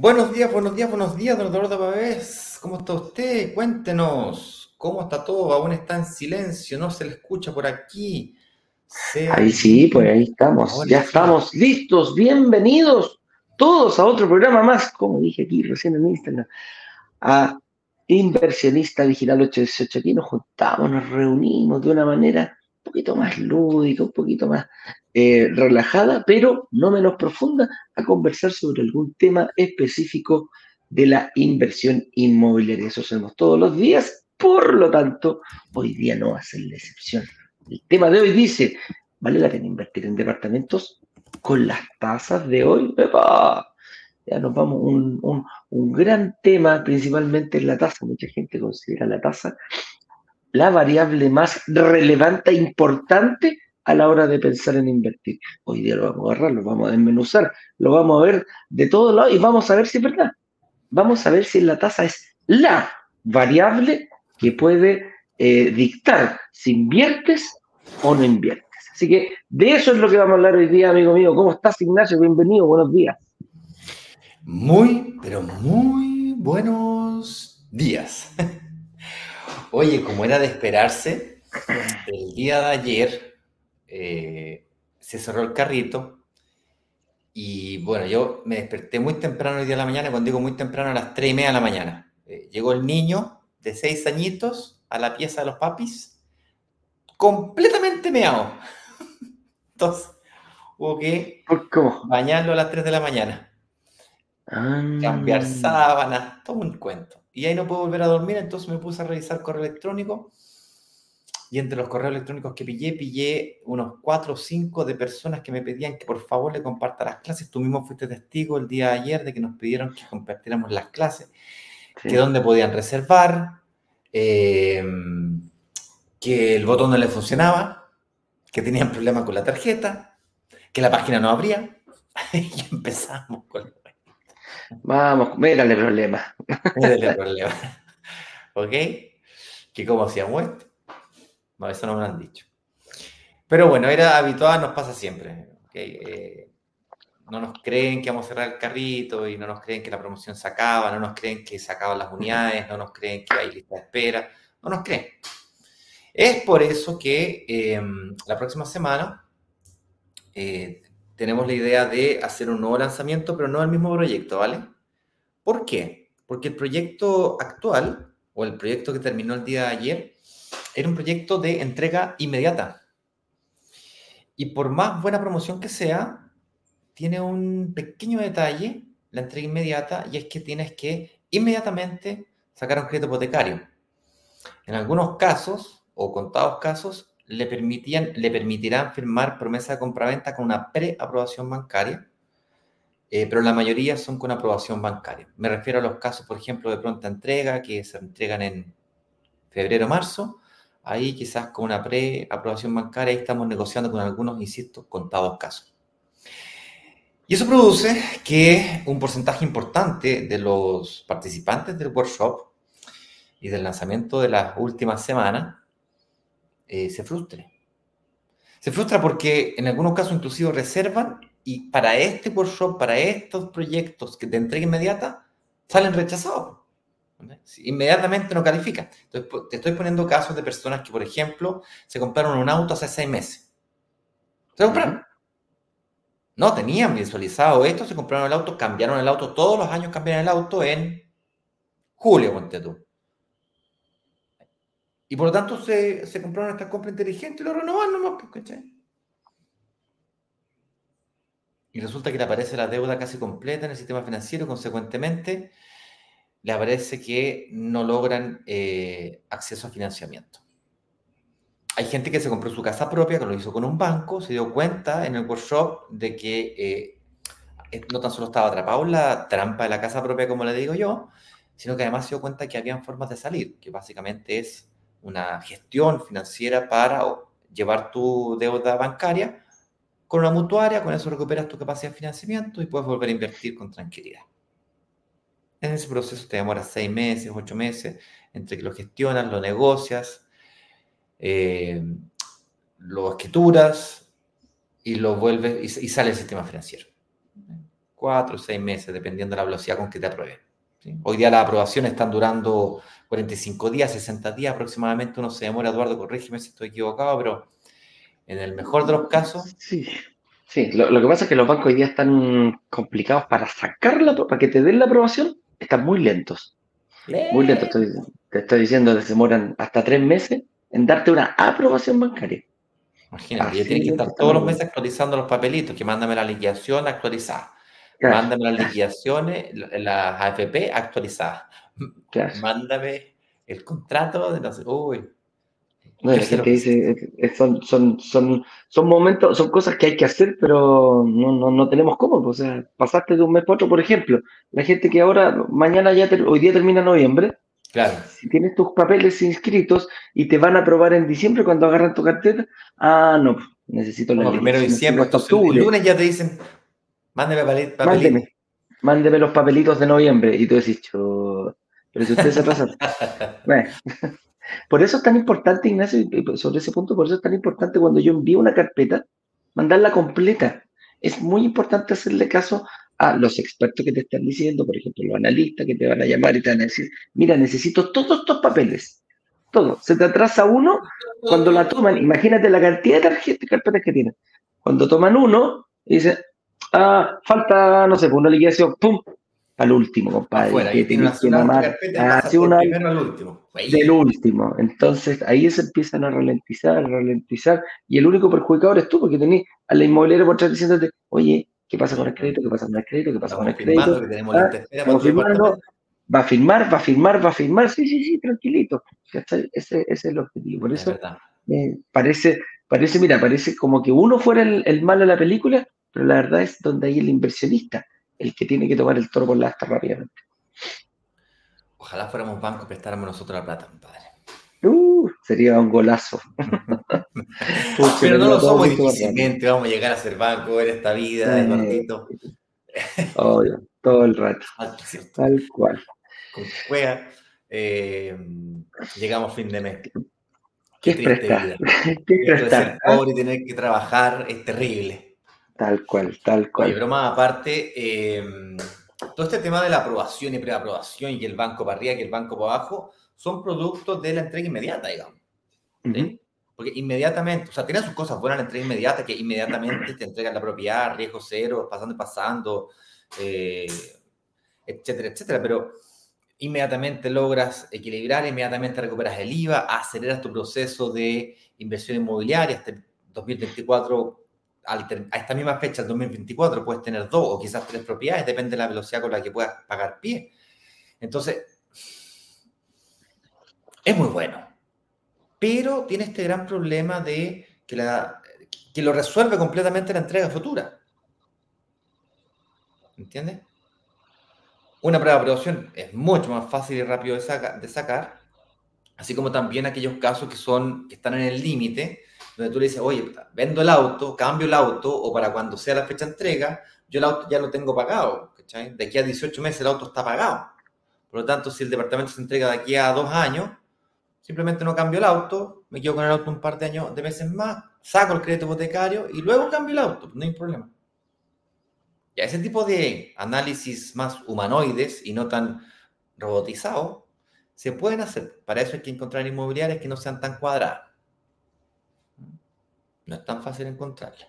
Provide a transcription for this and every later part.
Buenos días, buenos días, buenos días, don Eduardo Pavés. ¿Cómo está usted? Cuéntenos. ¿Cómo está todo? Aún está en silencio, no se le escucha por aquí. Ahí sí, pues ahí estamos. ya estamos listos. Bienvenidos todos a otro programa más, como dije aquí recién en Instagram, a Inversionista Digital 818. Aquí nos juntamos, nos reunimos de una manera un poquito más lúdica, un poquito más eh, relajada, pero no menos profunda, a conversar sobre algún tema específico de la inversión inmobiliaria. Eso hacemos todos los días, por lo tanto, hoy día no va a ser la excepción. El tema de hoy dice, ¿vale la pena invertir en departamentos con las tasas de hoy? Ya nos vamos, un, un, gran tema principalmente en la tasa. Mucha gente considera la tasa la variable más relevante e importante a la hora de pensar en invertir. Hoy día lo vamos a agarrar, lo vamos a desmenuzar, lo vamos a ver de todos lados y vamos a ver si es verdad. Vamos a ver si la tasa es la variable que puede eh, dictar si inviertes o no inviertes. Así que de eso es lo que vamos a hablar hoy día, amigo mío. ¿Cómo estás, Ignacio? Bienvenido, buenos días. Muy, pero muy buenos días. Oye, como era de esperarse, el día de ayer eh, se cerró el carrito y bueno, yo me desperté muy temprano el día de la mañana, cuando digo muy temprano, a las 3 y media de la mañana. Eh, llegó el niño de 6 añitos a la pieza de los papis, completamente meado. Entonces, hubo que bañarlo a las 3 de la mañana. Ah. Cambiar sábanas, todo un cuento. Y ahí no puedo volver a dormir, entonces me puse a revisar correo electrónico y entre los correos electrónicos que pillé, pillé unos cuatro o cinco de personas que me pedían que por favor le comparta las clases. Tú mismo fuiste testigo el día de ayer de que nos pidieron que compartiéramos las clases, que dónde podían reservar, eh, que el botón no le funcionaba, que tenían problemas con la tarjeta, que la página no abría. y empezamos con... Vamos, mírale problema. Mírale problema. ¿Ok? Que como hacíamos esto. No, eso no me lo han dicho. Pero bueno, era habitual, nos pasa siempre. Eh, no nos creen que vamos a cerrar el carrito y no nos creen que la promoción se acaba, no nos creen que se acaban las unidades, no nos creen que hay lista de espera, no nos creen. Es por eso que em, la próxima semana eh, tenemos la idea de hacer un nuevo lanzamiento, pero no el mismo proyecto, ¿vale? ¿Por qué? Porque el proyecto actual, o el proyecto que terminó el día de ayer, era un proyecto de entrega inmediata. Y por más buena promoción que sea, tiene un pequeño detalle, la entrega inmediata, y es que tienes que inmediatamente sacar un crédito hipotecario. En algunos casos, o contados casos, le, permitían, le permitirán firmar promesa de compraventa con una preaprobación bancaria, eh, pero la mayoría son con aprobación bancaria. Me refiero a los casos, por ejemplo, de pronta entrega, que se entregan en febrero o marzo, Ahí quizás con una pre-aprobación bancaria, ahí estamos negociando con algunos, insisto, contados casos. Y eso produce que un porcentaje importante de los participantes del workshop y del lanzamiento de las últimas semanas eh, se frustre. Se frustra porque en algunos casos inclusive reservan y para este workshop, para estos proyectos que de entrega inmediata, salen rechazados. Inmediatamente no califica. Entonces, te estoy poniendo casos de personas que, por ejemplo, se compraron un auto hace seis meses. Se compraron. No tenían visualizado esto, se compraron el auto, cambiaron el auto, todos los años cambian el auto en julio, ponte tú. Y por lo tanto se, se compraron esta compra inteligente y lo renovaron nomás, pues, Y resulta que le aparece la deuda casi completa en el sistema financiero, consecuentemente le parece que no logran eh, acceso a financiamiento. Hay gente que se compró su casa propia, que lo hizo con un banco, se dio cuenta en el workshop de que eh, no tan solo estaba atrapado en la trampa de la casa propia, como le digo yo, sino que además se dio cuenta que habían formas de salir, que básicamente es una gestión financiera para llevar tu deuda bancaria con una mutuaria, con eso recuperas tu capacidad de financiamiento y puedes volver a invertir con tranquilidad. En ese proceso te demora seis meses, ocho meses, entre que lo gestionas, lo negocias, eh, lo escrituras y lo vuelves y, sale el sistema financiero. Cuatro o seis meses, dependiendo de la velocidad con que te aprueben. Hoy día las aprobaciones están durando 45 días, 60 días aproximadamente. Uno se demora, Eduardo, corrígeme si estoy equivocado, pero en el mejor de los casos. Sí, sí. Lo, que pasa es que los bancos hoy día están complicados para sacarla, para que te den la aprobación, están muy lentos. Muy lentos. te estoy diciendo que se demoran hasta tres meses en darte una aprobación bancaria. Imagínate, ya tienen que estar todos los meses actualizando los papelitos, que mándame la liquidación actualizada. Mándame las liquidaciones, las AFP actualizadas. Mándame el contrato de los... Uy, no, es que dice, son, son, son, son momentos, son cosas que hay que hacer, pero no, no, no tenemos cómo. Pues, o sea, pasaste de un mes para otro, por ejemplo. La gente que ahora, mañana ya, hoy día termina noviembre. Claro. Si tienes tus papeles inscritos y te van a aprobar en diciembre cuando agarran tu cartera, ah, no, necesito la. primero de diciembre, el lunes ya te dicen, mándeme papelitos. Mándeme, mándeme los papelitos de noviembre. Y tú decís, pero si usted se pasa. bueno. Por eso es tan importante, Ignacio, sobre ese punto, por eso es tan importante cuando yo envío una carpeta, mandarla completa. Es muy importante hacerle caso a los expertos que te están diciendo, por ejemplo, los analistas que te van a llamar y te van a decir, mira, necesito todos estos papeles. Todo. Se te atrasa uno cuando la toman. Imagínate la cantidad de tarjetas, carpetas que tienen. Cuando toman uno, dicen, ah, falta, no sé, pues una liquidación, pum, al último, compadre. Afuera, que tiene que mamar una, primero al último. Del último. Entonces ahí se empiezan a ralentizar, a ralentizar, y el único perjudicado es tú, porque tenés a la inmobiliaria por atrás diciéndote, oye, ¿qué pasa con el crédito? ¿Qué pasa con el crédito? ¿Qué pasa con el crédito? Ah, va a firmar, va a firmar, va a firmar, sí, sí, sí, tranquilito. Ese, ese es el objetivo. Por eso parece, parece, mira, parece como que uno fuera el, el malo de la película, pero la verdad es donde hay el inversionista el que tiene que tomar el toro por la asta rápidamente. Ojalá fuéramos banco y prestáramos nosotros la plata, compadre. Uh, sería un golazo. Pero no lo somos difícilmente, vamos a llegar a ser banco en esta vida, eh, Obvio, todo el rato. Tal cual. Con juega, eh, llegamos fin de mes. ¿Qué, es prestar? ¿Qué es prestar? pobre y tener que trabajar es terrible. Tal cual, tal cual. Y broma aparte, em, todo este tema de la aprobación y preaprobación y el banco para arriba y el banco para abajo son productos de la entrega inmediata, digamos. Porque inmediatamente, o sea, tiene sus cosas buenas la entrega inmediata, que inmediatamente te entregan la propiedad, riesgo cero, pasando y pasando, eh, etcétera, etcétera, pero inmediatamente logras equilibrar, inmediatamente recuperas el IVA, aceleras tu proceso de inversión inmobiliaria, hasta 2024 a esta misma fecha, el 2024, puedes tener dos o quizás tres propiedades, depende de la velocidad con la que puedas pagar pie. Entonces, es muy bueno. Pero tiene este gran problema de que, la, que lo resuelve completamente la entrega futura. ¿Entiendes? Una prueba de aprobación es mucho más fácil y rápido de, de sacar, así como también aquellos casos que, son, que están en el límite, donde tú le dices, oye, vendo el auto, cambio el auto, o para cuando sea la fecha de entrega, yo el auto ya lo tengo pagado, ¿cachai? De aquí a 18 meses el auto está pagado. Por lo tanto, si el departamento se entrega de aquí a dos años, simplemente no cambio el auto, me quedo con el auto un par de años, de meses más, saco el crédito hipotecario y luego cambio el auto, no hay problema. Y ese tipo de análisis más humanoides y no tan robotizados se pueden hacer. Para eso hay que encontrar inmobiliarias que no sean tan cuadradas. No es tan fácil encontrarla.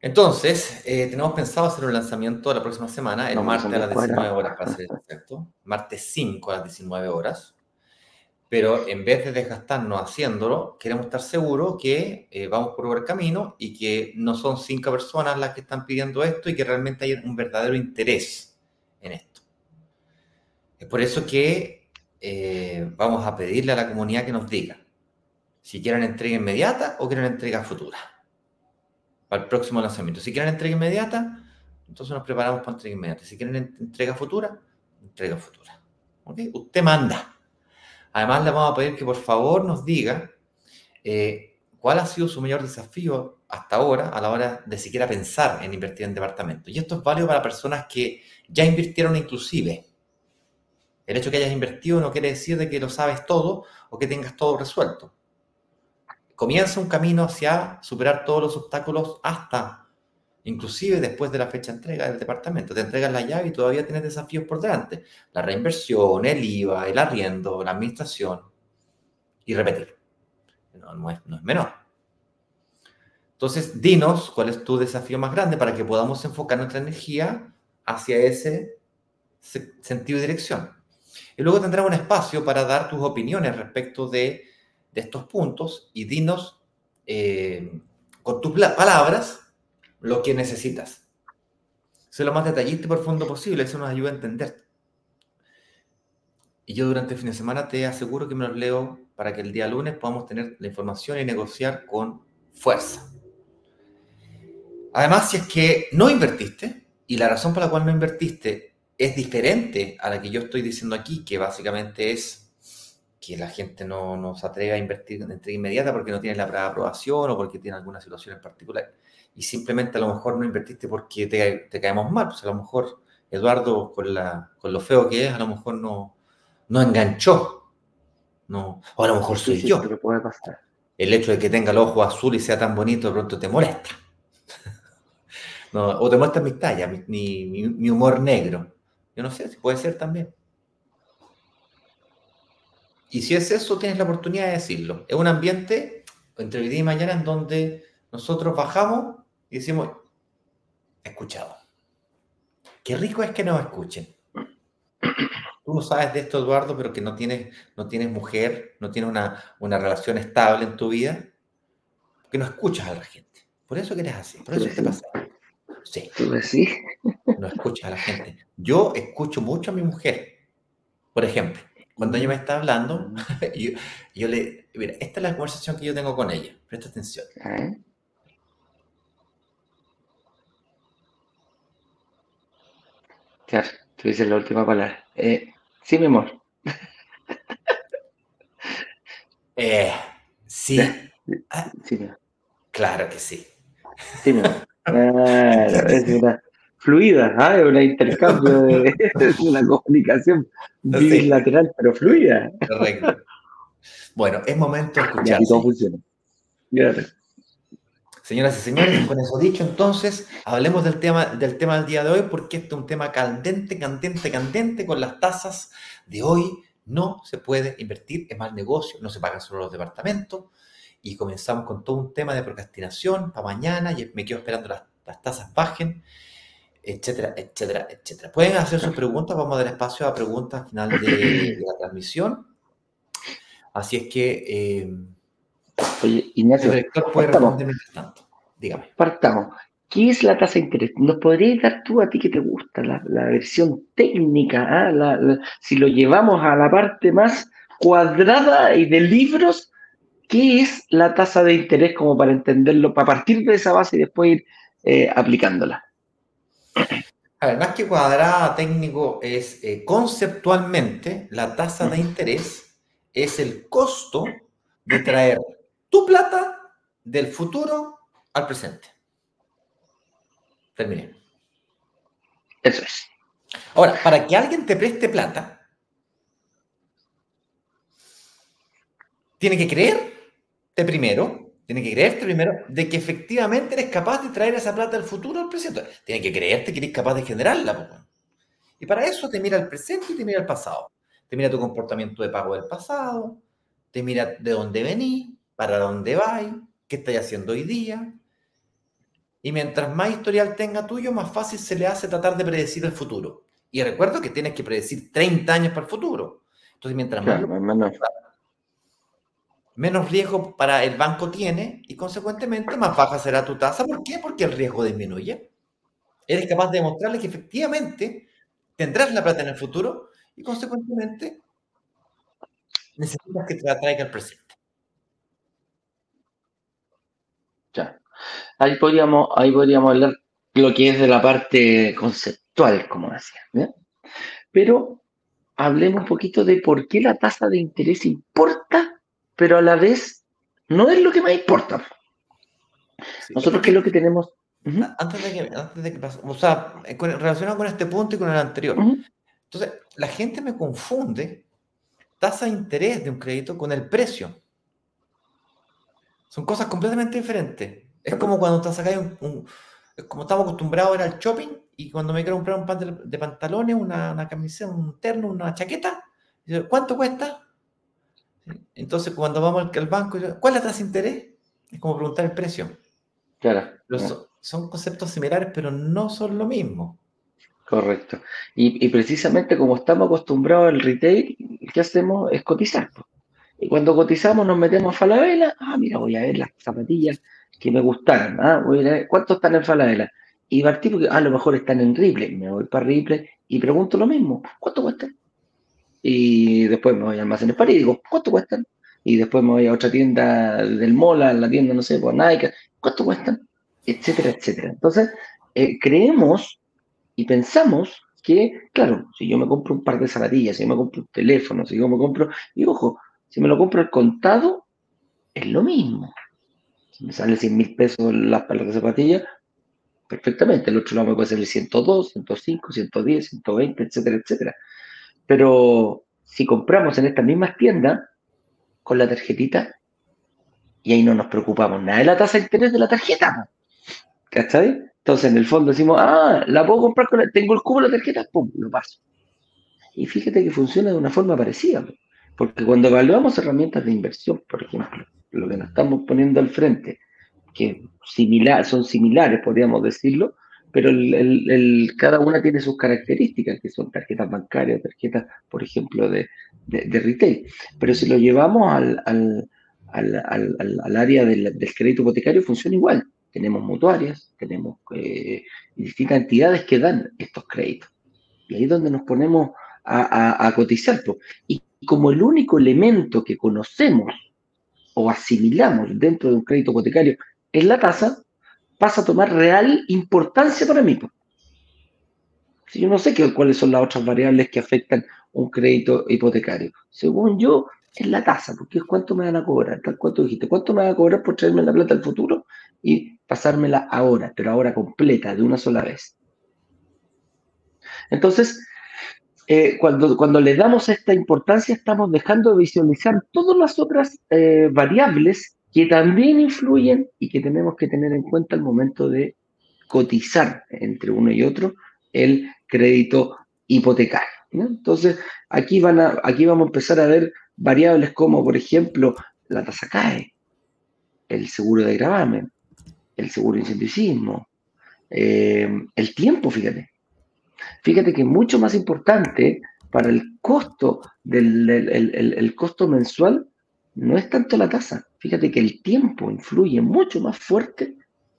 Entonces, eh, tenemos pensado hacer un lanzamiento la próxima semana, el martes a las 19 horas, para ser exacto. Martes 5 a las 19 horas. Pero en vez de desgastarnos haciéndolo, queremos estar seguros que eh, vamos por buen camino y que no son cinco personas las que están pidiendo esto y que realmente hay un verdadero interés en esto. Es por eso que eh, vamos a pedirle a la comunidad que nos diga si quieren entrega inmediata o quieren entrega futura para el próximo lanzamiento. Si quieren entrega inmediata, entonces nos preparamos para entrega inmediata. Si quieren entrega futura, entrega futura. Usted manda. Además, le vamos a pedir que por favor nos diga eh, cuál ha sido su mayor desafío hasta ahora a la hora de siquiera pensar en invertir en departamento. Y esto es válido para personas que ya invirtieron inclusive. El hecho de que hayas invertido no quiere decir de que lo sabes todo o que tengas todo resuelto. Comienza un camino hacia superar todos los obstáculos hasta, inclusive después de la fecha de entrega del departamento. Te entregas la llave y todavía tienes desafíos por delante. La reinversión, el IVA, el arriendo, la administración y repetir no, es, menor. Entonces, dinos cuál es tu desafío más grande para que podamos enfocar nuestra energía hacia ese sentido y dirección. Y luego tendrás un espacio para dar tus opiniones respecto de, estos puntos y dinos eh, con tus palabras lo que necesitas. Sé lo más detallista y profundo posible, eso nos ayuda a entender. Y yo durante el fin de semana te aseguro que me los leo para que el día lunes podamos tener la información y negociar con fuerza. Además, si es que no invertiste, y la razón por la cual no invertiste es diferente a la que yo estoy diciendo aquí, que básicamente es que la gente no, nos atreve a invertir en entrega inmediata porque no tiene la aprobación o porque tiene alguna situación en particular. Y simplemente a lo mejor no invertiste porque te, caemos mal. Pues a lo mejor Eduardo, con, la, con lo feo que es, a lo mejor no, no enganchó no, o a lo mejor soy yo. puede pasar. El hecho de que tenga el ojo azul y sea tan bonito de pronto te molesta. o te muestra mi talla, mi, humor negro. Yo no sé, si puede ser también. Y si es eso, tienes la oportunidad de decirlo. Es un ambiente, entre hoy día y mañana, en donde nosotros bajamos y decimos, escuchado. Qué rico es que nos escuchen tú no sabes de esto, Eduardo, pero que no tienes, no tienes mujer, no tienes una, una relación estable en tu vida, que no escuchas a la gente. Por eso que eres así, por eso te pasa. Sí. sí? No escuchas a la gente. Yo escucho mucho a mi mujer. Por ejemplo, cuando ella me está hablando, yo, yo le. Mira, esta es la conversación que yo tengo con ella. Presta atención. Claro, tú dices la última palabra. Eh, Sí, mi amor. Eh, sí. Ah, sí, claro que sí. Sí, mi amor. es una fluida, ¿ah? es un intercambio, de, es una comunicación bilateral, pero fluida. Correcto. Bueno, es momento de escuchar. todo funciona. Gracias. Señoras y señores, con eso dicho, entonces, hablemos del tema, del tema del día de hoy, porque este es un tema candente, candente, candente, con las tasas de hoy. No se puede invertir en mal negocio, no se pagan solo los departamentos. Y comenzamos con todo un tema de procrastinación para mañana, y me quedo esperando las, las tasas bajen, etcétera, etcétera, etcétera. Pueden hacer sus preguntas, vamos a dar espacio a preguntas al final de, la transmisión. Así es que... Eh, Oye, Ignacio, partamos. Dígame. Partamos. ¿Qué es la tasa de interés? ¿Nos podrías dar tú a ti que te gusta la, versión técnica? Ah? si lo llevamos a la parte más cuadrada y de libros, ¿qué es la tasa de interés como para entenderlo, para partir de esa base y después ir eh, aplicándola? A ver, más que cuadrada técnico, es eh, conceptualmente la tasa de interés es el costo de traer tu plata del futuro al presente. Terminé. Eso es. Ahora, para que alguien te preste plata, tiene que creerte primero, tiene que creerte primero de que efectivamente eres capaz de traer esa plata del futuro al presente. Tiene que creerte que eres capaz de generarla. Y para eso te mira el presente y te mira el pasado. Te mira tu comportamiento de pago del pasado, te mira de dónde venís, para dónde vais, qué estáis haciendo hoy día. Y mientras más historial tenga tuyo, más fácil se le hace tratar de predecir el futuro. Y recuerdo que tienes que predecir 30 años para el futuro. Entonces, mientras más... menos. riesgo para el banco tiene y consecuentemente más baja será tu tasa. ¿Por qué? Porque el riesgo disminuye. Eres capaz de demostrarle que efectivamente tendrás la plata en el futuro y consecuentemente necesitas que te la traiga al presente. Ahí podríamos, ahí podríamos hablar lo que es de la parte conceptual, como decía. Pero hablemos un poquito de por qué la tasa de interés importa, pero a la vez no es lo que más importa. Nosotros, ¿qué es lo que tenemos? Antes de que, antes de que pase, o sea, relacionado con este punto y con el anterior. Entonces, la gente me confunde tasa de interés de un crédito con el precio. Son cosas completamente diferentes. Es como cuando te sacáis un, es como estamos acostumbrados al shopping y cuando me quiero comprar un par de, pantalones, una, una, camiseta, un terno, una chaqueta, ¿cuánto cuesta? Entonces, cuando vamos al, banco, ¿cuál es la tasa de interés? Es como preguntar el precio. Claro. son, conceptos similares, pero no son lo mismo. Correcto. Y, precisamente como estamos acostumbrados al retail, ¿qué hacemos? Es cotizar. Y cuando cotizamos nos metemos a Falabella, ah, mira, voy a ver las zapatillas que me gustaron, ah, voy a ver cuántos están en Falabella. Y partí porque a lo mejor están en Ripley, me voy para Ripley y pregunto lo mismo, ¿cuánto cuestan? Y después me voy a Almacenes París y digo, ¿cuánto cuestan? Y después me voy a otra tienda del Mola, la tienda, no sé, por Nike, ¿cuánto cuestan? Etcétera, etcétera. Entonces, eh, creemos y pensamos que, claro, si yo me compro un par de zapatillas, si yo me compro un teléfono, si yo me compro, y ojo, si me lo compro al contado, es lo mismo. Si me sale 100 mil pesos las palas de zapatillas, perfectamente. El otro lado me puede salir 102, 105, 110, 120, etcétera, etcétera. Pero si compramos en estas mismas tiendas, con la tarjetita, y ahí no nos preocupamos nada de la tasa de interés de la tarjeta. ¿Cachai? Entonces, en el fondo decimos, ah, la puedo comprar con tengo el cubo de la tarjeta, pum, lo paso. Y fíjate que funciona de una forma parecida, porque cuando evaluamos herramientas de inversión, por ejemplo, lo que nos estamos poniendo al frente, que similar, son similares, podríamos decirlo, pero cada una tiene sus características, que son tarjetas bancarias, tarjetas, por ejemplo, de, retail. Pero si lo llevamos al, área del, crédito hipotecario, funciona igual tenemos mutuarias, tenemos eh, distintas entidades que dan estos créditos. Y ahí es donde nos ponemos a, cotizar. Y como el único elemento que conocemos o asimilamos dentro de un crédito hipotecario es la tasa, pasa a tomar real importancia para mí. Si yo no sé qué, cuáles son las otras variables que afectan un crédito hipotecario. Según yo, es la tasa, porque es cuánto me van a cobrar, tal cuánto dijiste, cuánto me van a cobrar por traerme la plata al futuro y pasármela ahora, pero ahora completa, de una sola vez. Entonces, eh, cuando, cuando le damos esta importancia, estamos dejando de visualizar todas las otras eh, variables que también influyen y que tenemos que tener en cuenta al momento de cotizar entre uno y otro el crédito hipotecario. Entonces, aquí, van a, aquí vamos a empezar a ver variables como, por ejemplo, la tasa CAE, el seguro de gravamen, el seguro de eh, el tiempo, fíjate. Fíjate que mucho más importante para el costo del el, costo mensual no es tanto la tasa. Fíjate que el tiempo influye mucho más fuerte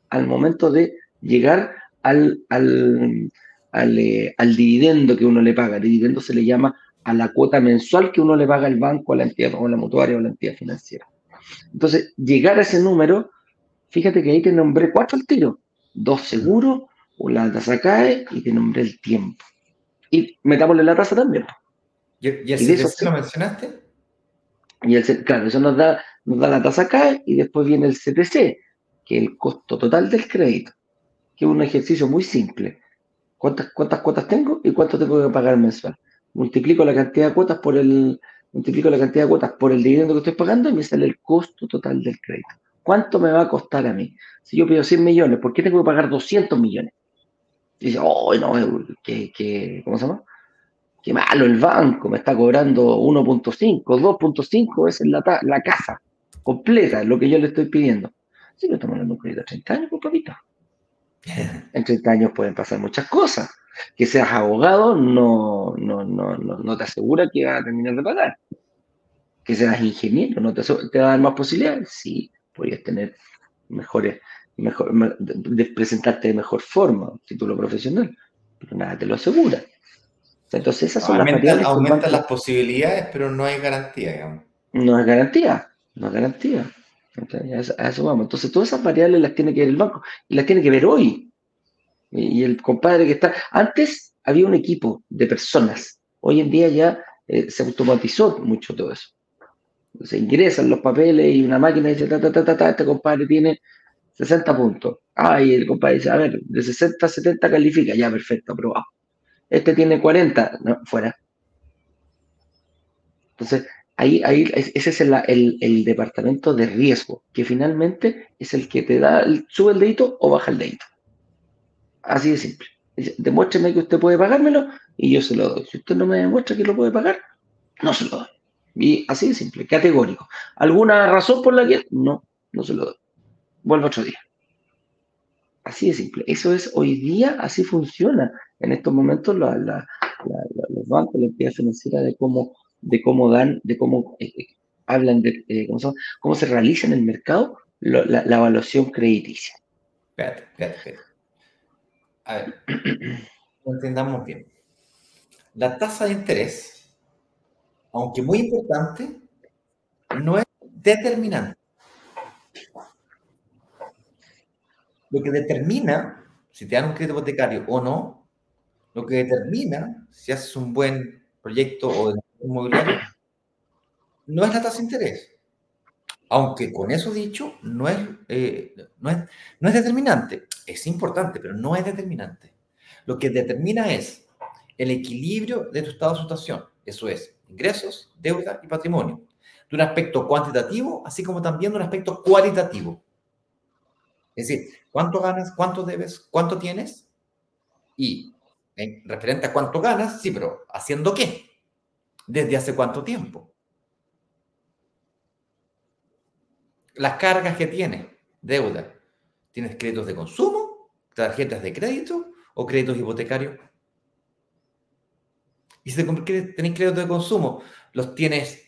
al momento de llegar al, al, al, eh, dividendo que uno le paga. El dividendo se le llama a la cuota mensual que uno le paga al banco, a la entidad, o a la mutuaria o a la entidad financiera. Entonces, llegar a ese número Fíjate que ahí te nombré cuatro al tiro. Dos seguros, la tasa cae y te nombré el tiempo. Y metámosle la tasa también. ¿Y, CTC lo mencionaste? Y el, claro, eso nos da, nos da la tasa CAE y después viene el CTC, que es el costo total del crédito, que es un ejercicio muy simple. ¿Cuántas, cuántas cuotas tengo y cuánto tengo que pagar mensual? Multiplico la cantidad de cuotas por el, multiplico la cantidad de cuotas por el dividendo que estoy pagando y me sale el costo total del crédito. ¿Cuánto me va a costar a mí? Si yo pido 100 millones, ¿por qué tengo que pagar 200 millones? Y dice, oh, no, que, ¿cómo se llama? Qué malo el banco, me está cobrando 1.5, 2.5, esa es la, la casa completa, lo que yo le estoy pidiendo. Si me estamos hablando un crédito de 30 años, pues papito. En 30 años pueden pasar muchas cosas. Que seas abogado no, no, no, no, te asegura que vas a terminar de pagar. Que seas ingeniero no te, te va a dar más posibilidades. Sí, podrías tener mejores, mejor, de presentarte de mejor forma, título profesional, pero nada te lo asegura. Entonces esas son las variables. Aumentan las posibilidades, pero no hay garantía, digamos. No es garantía, no es garantía. a eso vamos. Entonces todas esas variables las tiene que ver el banco y las tiene que ver hoy. Y, el compadre que está... Antes había un equipo de personas. Hoy en día ya eh, se automatizó mucho todo eso. Se ingresan los papeles y una máquina dice, ta, ta, ta, ta, ta, este compadre tiene 60 puntos. Ah, y el compadre dice, a ver, de 60 a 70 califica, ya, perfecto, aprobado. Este tiene 40, no, fuera. Entonces, ahí, ahí ese es el, departamento de riesgo, que finalmente es el que te da, sube el dedito o baja el dedito. Así de simple. Demuéstrame que usted puede pagármelo y yo se lo doy. Si usted no me demuestra que lo puede pagar, no se lo doy. Y así de simple, categórico. ¿Alguna razón por la que? No, no se lo doy. Vuelvo otro día. Así de simple. Eso es hoy día, así funciona en estos momentos los bancos, la entidad financiera de cómo, de cómo dan, de cómo eh, eh, hablan de eh, cómo, se realiza en el mercado la, evaluación crediticia. Espérate, espérate, espérate. A ver, entendamos bien. La tasa de interés, aunque muy importante, no es determinante. Lo que determina si te dan un crédito hipotecario o no, lo que determina si haces un buen proyecto o inmobiliario, no es la tasa de interés. Aunque con eso dicho, no es, eh, no, es, no es determinante. Es importante, pero no es determinante. Lo que determina es el equilibrio de tu estado de situación. Eso es ingresos, deuda y patrimonio. De un aspecto cuantitativo, así como también de un aspecto cualitativo. Es decir, ¿cuánto ganas? ¿Cuánto debes? ¿Cuánto tienes? Y en referente a cuánto ganas, sí, pero ¿haciendo qué? ¿Desde hace cuánto tiempo? Las cargas que tienes, deuda. ¿Tienes créditos de consumo, tarjetas de crédito o créditos hipotecarios? Y si tenés créditos de consumo, ¿los tienes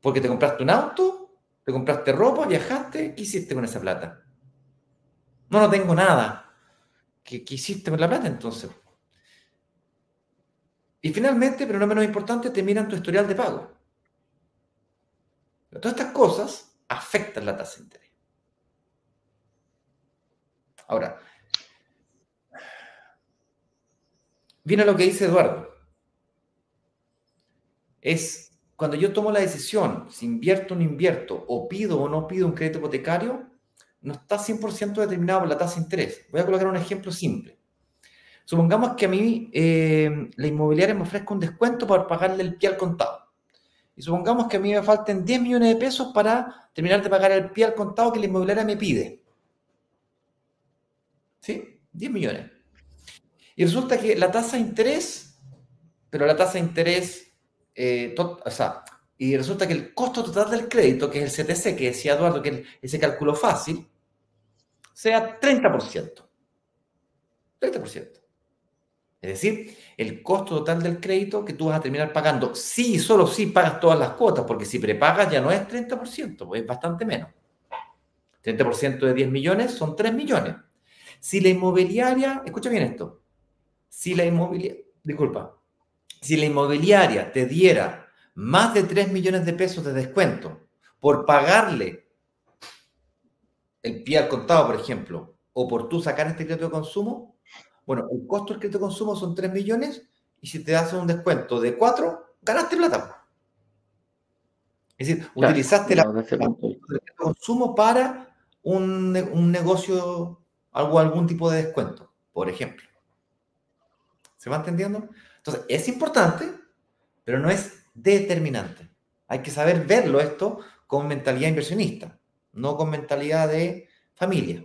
porque te compraste un auto? ¿Te compraste ropa? ¿Viajaste? ¿Qué hiciste con esa plata? No, no tengo nada. ¿Qué, hiciste la plata entonces? Y finalmente, pero no menos importante, te miran tu historial de pago. todas estas cosas afectan la tasa de interés. Ahora, viene lo que dice Eduardo. Es cuando yo tomo la decisión si invierto o no invierto, o pido o no pido un crédito hipotecario, no está 100% determinado por la tasa de interés. Voy a colocar un ejemplo simple. Supongamos que a mí eh, la inmobiliaria me ofrezca un descuento para pagarle el pie al contado. Y supongamos que a mí me falten 10 millones de pesos para terminar de pagar el pie al contado que la inmobiliaria me pide. ¿Sí? 10 millones. Y resulta que la tasa de interés, pero la tasa de interés, eh, o sea, y resulta que el costo total del crédito, que es el CTC, que decía Eduardo, que es ese cálculo fácil, sea 30%. 30%. Es decir, el costo total del crédito que tú vas a terminar pagando, sí, solo si pagas todas las cuotas, porque si prepagas ya no es 30%, pues es bastante menos. 30% de 10 millones son 3 millones. Si la inmobiliaria, escucha bien esto, si la inmobiliaria, disculpa, si la inmobiliaria te diera más de 3 millones de pesos de descuento por pagarle el pie al contado, por ejemplo, o por tú sacar este crédito de consumo, bueno, el costo del crédito de consumo son 3 millones y si te hacen un descuento de 4, ganaste plata. Es decir, utilizaste la, el de consumo para un, un negocio, algo, algún tipo de descuento, por ejemplo. ¿Se va entendiendo? Entonces, es importante, pero no es determinante. Hay que saber verlo esto con mentalidad inversionista, no con mentalidad de familia.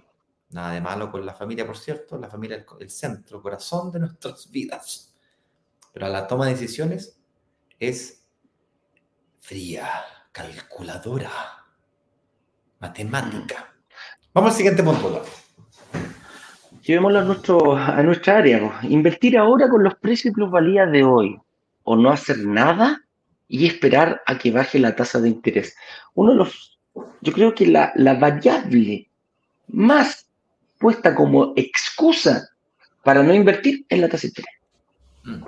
Nada de malo con la familia, por cierto. La familia es el centro, corazón de nuestras vidas. Pero a la toma de decisiones es fría, calculadora, matemática. Vamos al siguiente punto. Llevémoslo a, nuestro, a nuestra área. Invertir ahora con los precios y plusvalías de hoy o no hacer nada y esperar a que baje la tasa de interés. Uno de los, yo creo que la, variable más puesta como excusa para no invertir es la tasa de interés. Mm.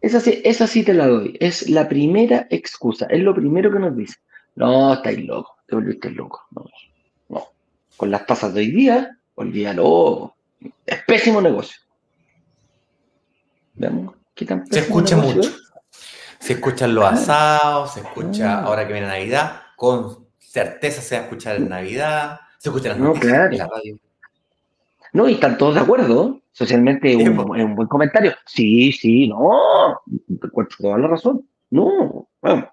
Esa sí, esa sí te la doy. Es la primera excusa. Es lo primero que nos dice. No, estáis loco. Te volviste loco. No, no. Con las tasas de hoy día, olvídalo. Es pésimo negocio. Veamos qué tan Se escucha mucho. Se escuchan los asados, se escucha, ahora que viene Navidad, con certeza se va a escuchar en Navidad, se escucha en, no, claro. en la radio. No, y están todos de acuerdo. Socialmente es un, un, buen comentario. Sí, sí, no. Encuentro toda la razón. No, bueno,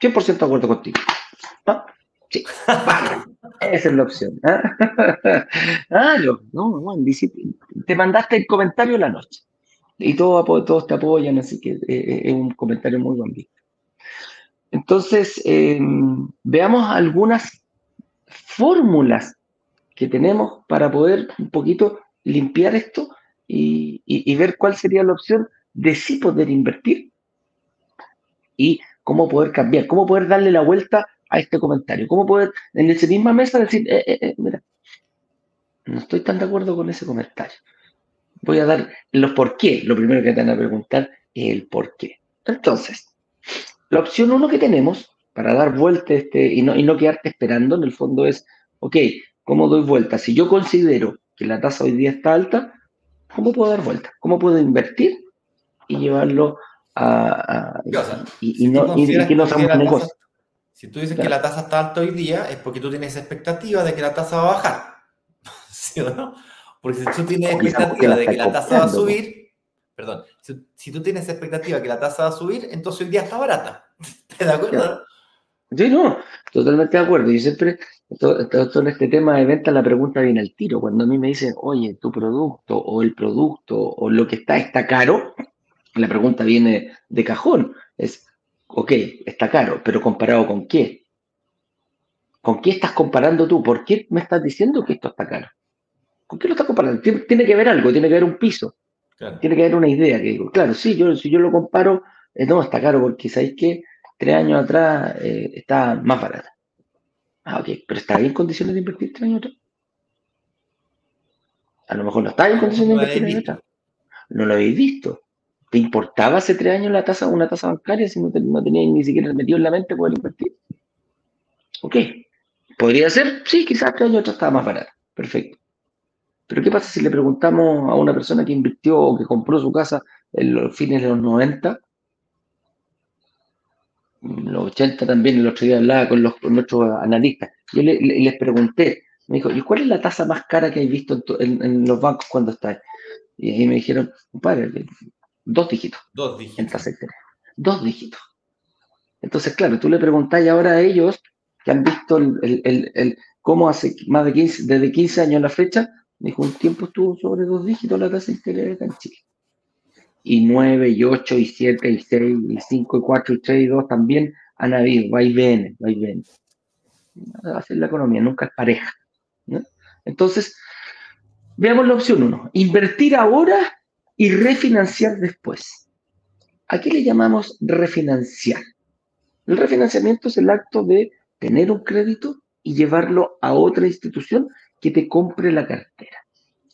100% de acuerdo contigo. ¿Ah? Sí, esa es la opción. ¿ah? ah, yo, no, bueno, te mandaste el comentario la noche y todos, todos te apoyan, así que eh, eh, es un comentario muy buen Entonces, em, veamos algunas fórmulas que tenemos para poder un poquito limpiar esto y, y, ver cuál sería la opción de sí poder invertir y cómo poder cambiar, cómo poder darle la vuelta a este comentario, cómo poder en esa misma mesa decir, eh, mira, no estoy tan de acuerdo con ese comentario voy a dar los por qué. Lo primero que te van a preguntar es el por qué. Entonces, la opción uno que tenemos para dar vuelta este, y, no, y no quedarte esperando, en el fondo es, ok, ¿cómo doy vuelta? Si yo considero que la tasa hoy día está alta, ¿cómo puedo dar vuelta? ¿Cómo puedo invertir y llevarlo a... y, no, que no negocio? Si tú dices que la tasa está alta hoy día, es porque tú tienes expectativa de que la tasa va a bajar. ¿Sí o no? Porque si tú tienes expectativa de que la tasa va a subir, perdón, si, tú tienes expectativa que la tasa va a subir, entonces hoy día está barata. ¿Estás de acuerdo? Sí, no, totalmente de acuerdo. Y siempre, todo, en este tema de venta, la pregunta viene al tiro. Cuando a mí me dicen, oye, tu producto o el producto o lo que está está caro, la pregunta viene de cajón. Es, ok, está caro, pero comparado con qué? ¿Con qué estás comparando tú? ¿Por qué me estás diciendo que esto está caro? ¿Con qué lo está comparando? Tiene, que haber algo, tiene que haber un piso, tiene que haber una idea. Que digo, claro, sí, yo, si yo lo comparo, eh, no, está caro porque sabéis que tres años atrás eh, está más barata. Ah, ok, pero ¿está en condiciones de invertir tres años atrás? A lo mejor no está en condiciones de invertir tres años atrás. No lo habéis visto. ¿Te importaba hace tres años la tasa, una tasa bancaria si no, no tenías ni siquiera metido en la mente poder invertir? Ok. ¿Podría ser? Sí, quizás tres años atrás estaba más barata. Perfecto. Pero ¿qué pasa si le preguntamos a una persona que invirtió o que compró su casa en los fines de los 90? los 80 también, el otro día hablaba con, los, nuestros analistas. Yo les pregunté, me dijo, ¿y cuál es la tasa más cara que hay visto en, los bancos cuando está? Y ahí me dijeron, compadre, dos dígitos. Dos dígitos. Dos dígitos. Entonces, claro, tú le preguntás ahora a ellos que han visto el, cómo hace más de 15, desde 15 años la fecha, dijo, un tiempo estuvo sobre dos dígitos la tasa de interés en Chile. Y 9, y 8, y 7, y 6, y 5, y 4, y 3, y 2 también han habido, va y viene, va y viene. Así es la economía, nunca es pareja. Entonces, veamos la opción 1. Invertir ahora y refinanciar después. ¿A qué le llamamos refinanciar? El refinanciamiento es el acto de tener un crédito y llevarlo a otra institución que te compre la cartera.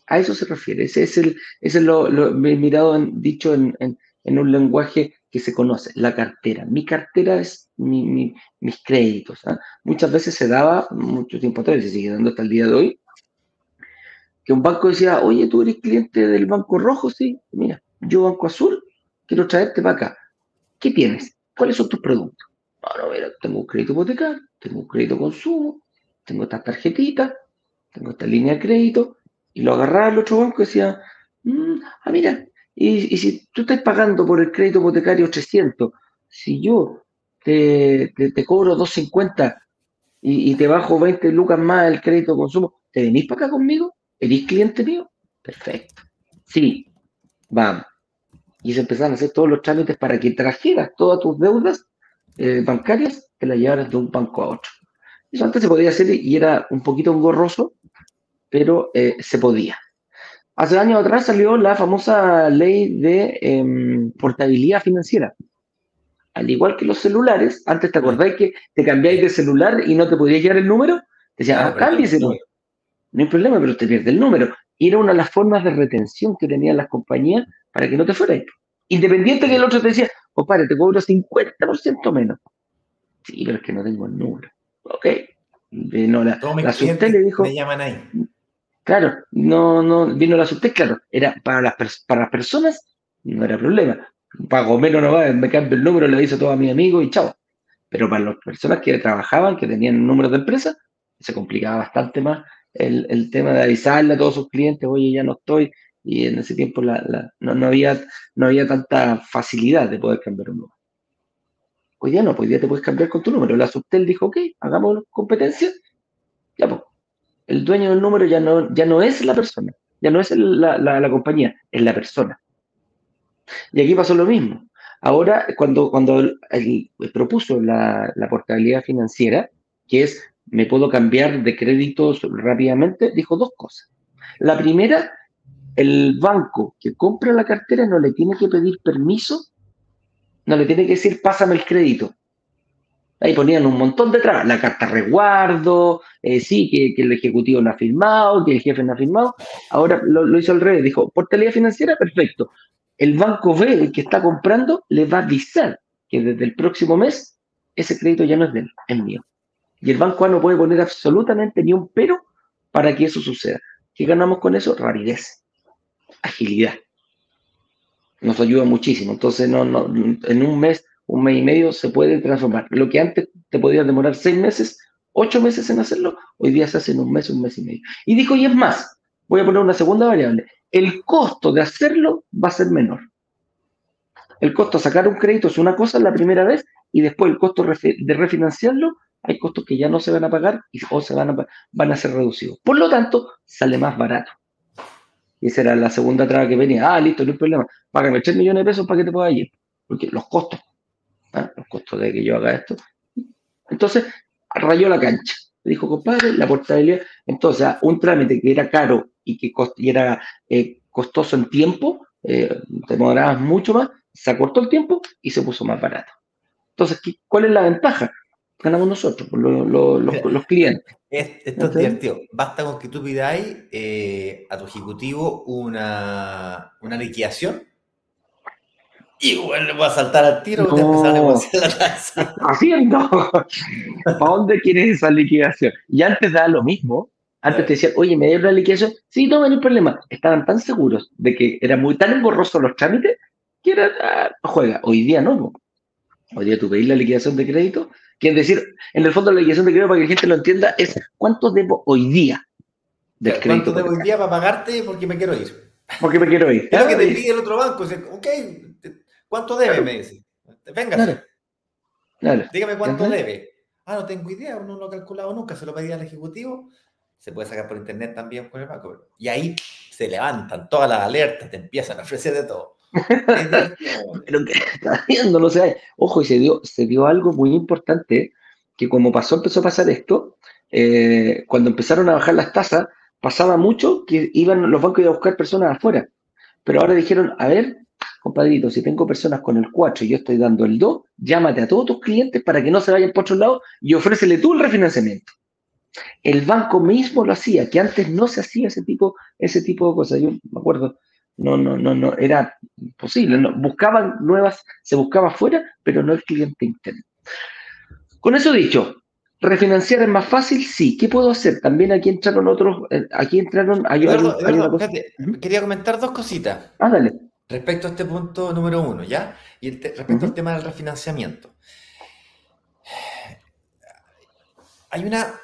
A eso se refiere. Ese es el, ese es lo, mirado, en, dicho en, un lenguaje que se conoce, la cartera. Mi cartera es mis créditos. ¿ah? Muchas veces se daba, mucho tiempo atrás, y se sigue dando hasta el día de hoy, que un banco decía, oye, tú eres cliente del Banco Rojo, sí, mira, yo Banco Azul, quiero traerte para acá. ¿Qué tienes? ¿Cuáles son tus productos? No, no, mira, tengo un crédito hipotecario, tengo un crédito consumo, tengo estas tarjetitas, tengo esta línea de crédito, y lo agarraba el otro banco y decía, mm, ah, mira, y, si tú estás pagando por el crédito hipotecario 300, si yo te, te, cobro 250 y, y, te bajo 20 lucas más el crédito de consumo, ¿te venís para acá conmigo? ¿Eres cliente mío? Perfecto. Sí, vamos. Y se empezaron a hacer todos los trámites para que trajeras todas tus deudas eh, bancarias, que las llevaras de un banco a otro. Eso antes se podía hacer y era un poquito engorroso, pero eh, se podía. Hace años atrás salió la famosa ley de em, portabilidad financiera. Al igual que los celulares, antes te acordáis que te cambiáis de celular y no te podías llevar el número, te decían, ah, cámbiese. No, no hay problema, pero te pierde el número. Y era una de las formas de retención que tenían las compañías para que no te fueras. Independiente que el otro te decía, compadre, te cobro 50% menos. Sí, pero es que no tengo el número. Ok. Vino la, la le dijo. Me llaman ahí. Claro, no, no, vino la subte, claro, era para las, para las personas, no era problema. Pago menos no va, me cambio el número, le dice a todos mis amigos y chao. pero para las personas que trabajaban, que tenían números de empresa, se complicaba bastante más el, el, tema de avisarle a todos sus clientes, oye, ya no estoy, y en ese tiempo la, no, no, había, no había tanta facilidad de poder cambiar un número. Hoy día no, pues hoy día te puedes cambiar con tu número. La Subtel dijo, ok, hagamos competencia. Ya, pues, el dueño del número ya no, ya no es la persona, ya no es la, la, compañía, es la persona. Y aquí pasó lo mismo. Ahora, cuando, cuando propuso la, la, portabilidad financiera, que es me puedo cambiar de créditos rápidamente, dijo dos cosas. La primera, el banco que compra la cartera no le tiene que pedir permiso, no le tiene que decir pásame el crédito. Ahí ponían un montón de trabas, la carta resguardo, eh, sí, que, que, el ejecutivo no ha firmado, que el jefe no ha firmado. Ahora lo, hizo al revés, dijo, portabilidad financiera, perfecto. El banco ve el que está comprando, le va a avisar que desde el próximo mes ese crédito ya no es de él, es mío. Y el banco A no puede poner absolutamente ni un pero para que eso suceda. ¿Qué ganamos con eso? Rapidez, agilidad. Nos ayuda muchísimo. Entonces, no, no, en un mes, un mes y medio se puede transformar. Lo que antes te podía demorar seis meses, ocho meses en hacerlo, hoy día se hace en un mes, un mes y medio. Y dijo, y es más, voy a poner una segunda variable. El costo de hacerlo va a ser menor. El costo de sacar un crédito es una cosa la primera vez y después el costo de refinanciarlo hay costos que ya no se van a pagar y, o se van a, van a ser reducidos. Por lo tanto, sale más barato. Y esa era la segunda traba que venía. Ah, listo, no hay problema. Págame 3 millones de pesos para que te pueda ir. Porque los costos, ¿ah? los costos de que yo haga esto. Entonces, rayó la cancha. Dijo, compadre, la portabilidad. Entonces, un trámite que era caro y que y era eh, costoso en tiempo, eh, te demorabas mucho más, se acortó el tiempo y se puso más barato. Entonces, ¿cuál es la ventaja? ganamos nosotros, lo, lo, los, los, clientes. Esto es divertido. Basta con que tú pidáis eh, a tu ejecutivo una, una liquidación bueno, le voy a saltar al tiro no. y te empezar a negociar la tasa. Haciendo. ¿Para dónde quieres esa liquidación? Y antes da lo mismo. Antes te decían, oye, ¿me dieron la liquidación? Sí, no, no hay problema. Estaban tan seguros de que era muy tan engorroso los trámites que era, ah, juega. Hoy día no. Hoy día tú pedís la liquidación de crédito que es decir, en el fondo la liquidación de crédito, para que la gente lo entienda, es cuánto debo hoy día del crédito. ¿Cuánto debo hoy día para pagarte porque me quiero ir? Porque me quiero ir. Es lo que te pide el otro banco. Dice, ok, ¿cuánto debe? Me dice. Venga. Claro. Claro. Dígame cuánto debe. Ah, no tengo idea, no lo he calculado nunca, se lo pedí al ejecutivo. Se puede sacar por internet también con el banco. Y ahí se levantan todas las alertas, te empiezan a ofrecer de todo. Pero que está viendo, no sé. Ojo, y se dio, se dio algo muy importante, que como pasó, empezó a pasar esto, eh, cuando empezaron a bajar las tasas, pasaba mucho que iban los bancos a buscar personas afuera. Pero ahora dijeron, a ver, compadrito, si tengo personas con el 4 y yo estoy dando el 2, llámate a todos tus clientes para que no se vayan por otro lado y ofrécele tú el refinanciamiento. El banco mismo lo hacía, que antes no se hacía ese tipo, ese tipo de cosas. Yo me acuerdo, no, no, no, no, era imposible. No, buscaban nuevas, se buscaba afuera, pero no el cliente interno. Con eso dicho, refinanciar es más fácil, sí. ¿Qué puedo hacer? También aquí entraron otros, eh, aquí entraron. Hay, Eduardo, hay, hay Eduardo, fíjate, quería comentar dos cositas. Ah, dale. Respecto a este punto número uno, ¿ya? Y el respecto uh -huh. al tema del refinanciamiento. Hay una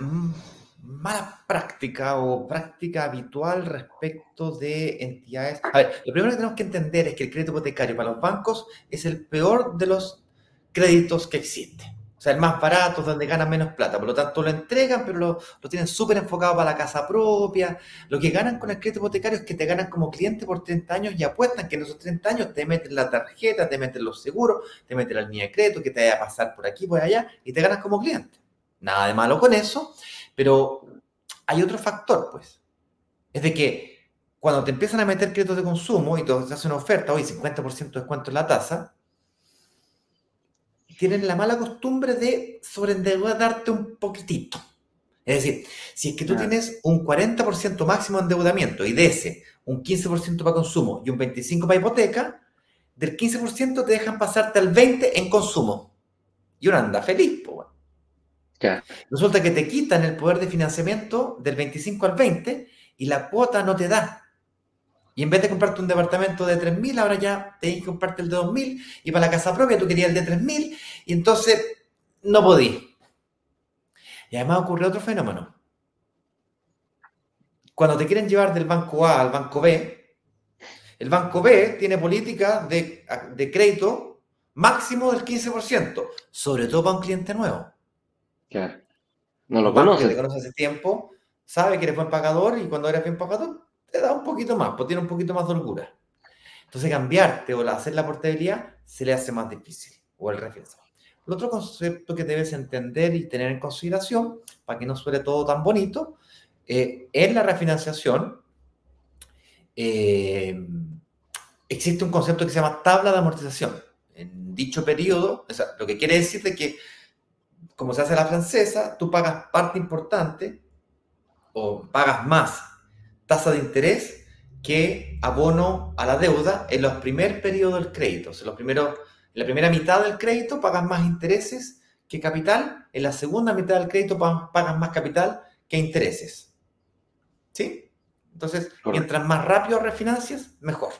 mala práctica o práctica habitual respecto de entidades. A ver, lo primero que tenemos que entender es que el crédito hipotecario para los bancos es el peor de los créditos que existe. O sea, el más barato, donde ganan menos plata. Por lo tanto, lo entregan, pero lo, lo tienen súper enfocado para la casa propia. Lo que ganan con el crédito hipotecario es que te ganan como cliente por 30 años y apuestan que en esos 30 años te meten la tarjeta, te meten los seguros, te meten la línea de crédito, que te vaya a pasar por aquí, por allá, y te ganas como cliente. Nada de malo con eso, pero hay otro factor, pues. Es de que cuando te empiezan a meter créditos de consumo y te hacen una oferta, hoy 50% de descuento en la tasa, tienen la mala costumbre de sobreendeudarte un poquitito. Es decir, si es que tú claro. tienes un 40% máximo de endeudamiento y de ese un 15% para consumo y un 25% para hipoteca, del 15% te dejan pasarte al 20% en consumo. Y uno anda feliz, pues. Resulta que te quitan el poder de financiamiento del 25 al 20 y la cuota no te da. Y en vez de comprarte un departamento de 3.000, ahora ya tenés que comprarte el de 2.000 y para la casa propia tú querías el de 3.000 y entonces no podí. Y además ocurre otro fenómeno. Cuando te quieren llevar del banco A al banco B, el banco B tiene política de, de crédito máximo del 15%, sobre todo para un cliente nuevo. Claro. No lo conoce. te conoce hace tiempo, sabe que eres buen pagador y cuando eres bien pagador te da un poquito más, pues tiene un poquito más de holgura. Entonces cambiarte o hacer la portabilidad se le hace más difícil o el refinanciamiento. El otro concepto que debes entender y tener en consideración, para que no suene todo tan bonito, eh, en la refinanciación eh, existe un concepto que se llama tabla de amortización. En dicho periodo, lo que quiere decir de que, como se hace la francesa, tú pagas parte importante o pagas más tasa de interés que abono a la deuda en los primeros periodos del crédito. En, los primeros, en la primera mitad del crédito pagas más intereses que capital, en la segunda mitad del crédito pagas más capital que intereses. ¿Sí? Entonces, mientras más rápido refinancias, mejor.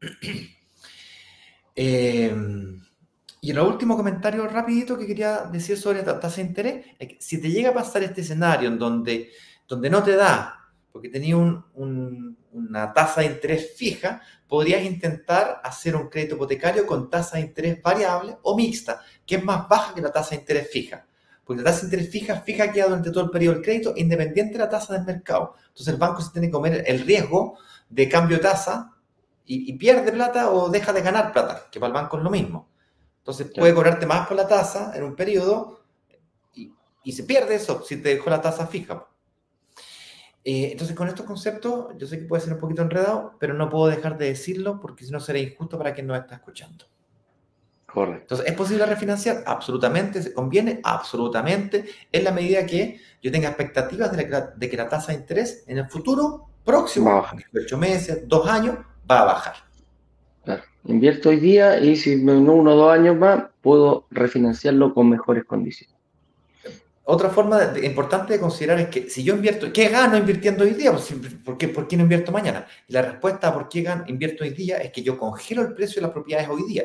Eh, y el último comentario rapidito que quería decir sobre la tasa de interés, es que si te llega a pasar este escenario en donde, donde no te da porque tenía una tasa de interés fija, podrías intentar hacer un crédito hipotecario con tasa de interés variable o mixta, que es más baja que la tasa de interés fija. Porque la tasa de interés fija, fija queda durante todo el periodo del crédito, independiente de la tasa del mercado. Entonces el banco se tiene que comer el riesgo de cambio de tasa y, pierde plata o deja de ganar plata, que para el banco es lo mismo. Entonces puede cobrarte más por la tasa en un periodo y, y se pierde eso si te dejó la tasa fija. Eh, entonces, con estos conceptos, yo sé que puede ser un poquito enredado, pero no puedo dejar de decirlo porque si no será injusto para quien nos está escuchando. Correcto. Entonces, ¿es posible refinanciar? Absolutamente, se conviene, absolutamente, en la medida que yo tenga expectativas de, que la tasa de interés en el futuro próximo, 18 meses, dos años, va a bajar. Claro. Invierto hoy día y si en uno o dos años más, puedo refinanciarlo con mejores condiciones. Otra forma importante de considerar es que si yo invierto, ¿qué gano invirtiendo hoy día? Pues, ¿Por qué, por qué no invierto mañana? Y la respuesta a por qué gano, invierto hoy día es que yo congelo el precio de las propiedades hoy día.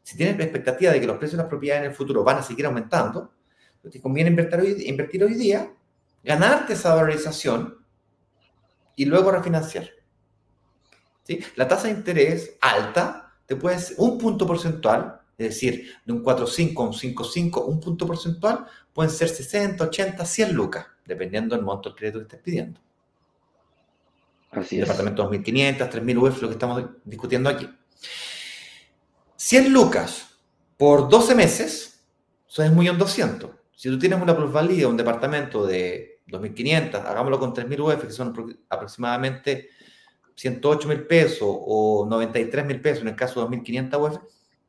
Si tienes la expectativa de que los precios de las propiedades en el futuro van a seguir aumentando, te conviene invertir hoy, invertir hoy día, ganarte esa valorización y luego refinanciar. ¿Sí? La tasa de interés alta te puede un punto porcentual es decir, de un 4,5 a un 5,5, un punto porcentual, pueden ser 60, 80, 100 lucas, dependiendo del monto del crédito que estés pidiendo. Así es. Departamento 2.500, 3.000 UF, lo que estamos discutiendo aquí. 100 lucas por 12 meses, eso es muy en 200. Si tú tienes una plusvalía, un departamento de 2.500, hagámoslo con 3.000 UF, que son aproximadamente 108 mil pesos o 93 mil pesos en el caso de 2.500 UF,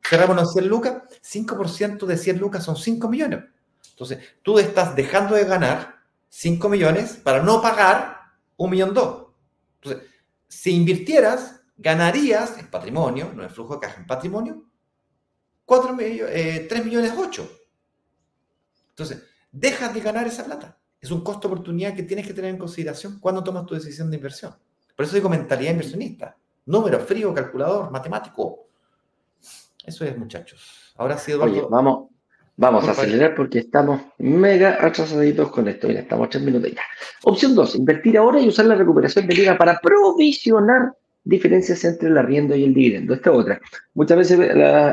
cerramos 100 lucas, 5% de 100 lucas son 5 millones. Entonces, tú estás dejando de ganar 5 millones para no pagar un millón dos. Entonces, si invirtieras, ganarías en patrimonio, no en flujo de caja, en patrimonio, 4 millones, 3 millones 8. Entonces, dejas de ganar esa plata. Es un costo oportunidad que tienes que tener en consideración cuando tomas tu decisión de inversión. Por eso digo mentalidad inversionista. Número frío, calculador, matemático. Eso es, muchachos. Ahora sí, Eduardo. Oye, vamos, vamos a acelerar porque estamos mega atrasaditos con esto. Mira, estamos a tres minutos ya. Opción 2, invertir ahora y usar la recuperación de liga para provisionar diferencias entre el arriendo y el dividendo. Esta es otra. Muchas veces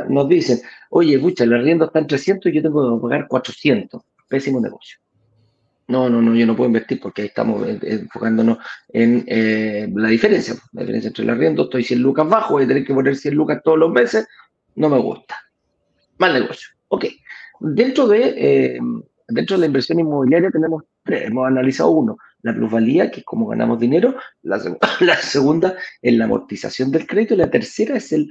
nos dicen, oye, escucha, el arriendo está en 300 y yo tengo que pagar 400. Pésimo negocio. No, no, no, yo no puedo invertir porque ahí estamos enfocándonos en eh, la diferencia. La diferencia entre el arriendo, estoy 100 lucas bajo, voy a tener que poner 100 lucas todos los meses no me gusta. Mal negocio. Ok. Dentro de, eh, dentro de la inversión inmobiliaria tenemos tres. Hemos analizado uno, la plusvalía, que es cómo ganamos dinero. La, segunda es la amortización del crédito. Y la tercera es el,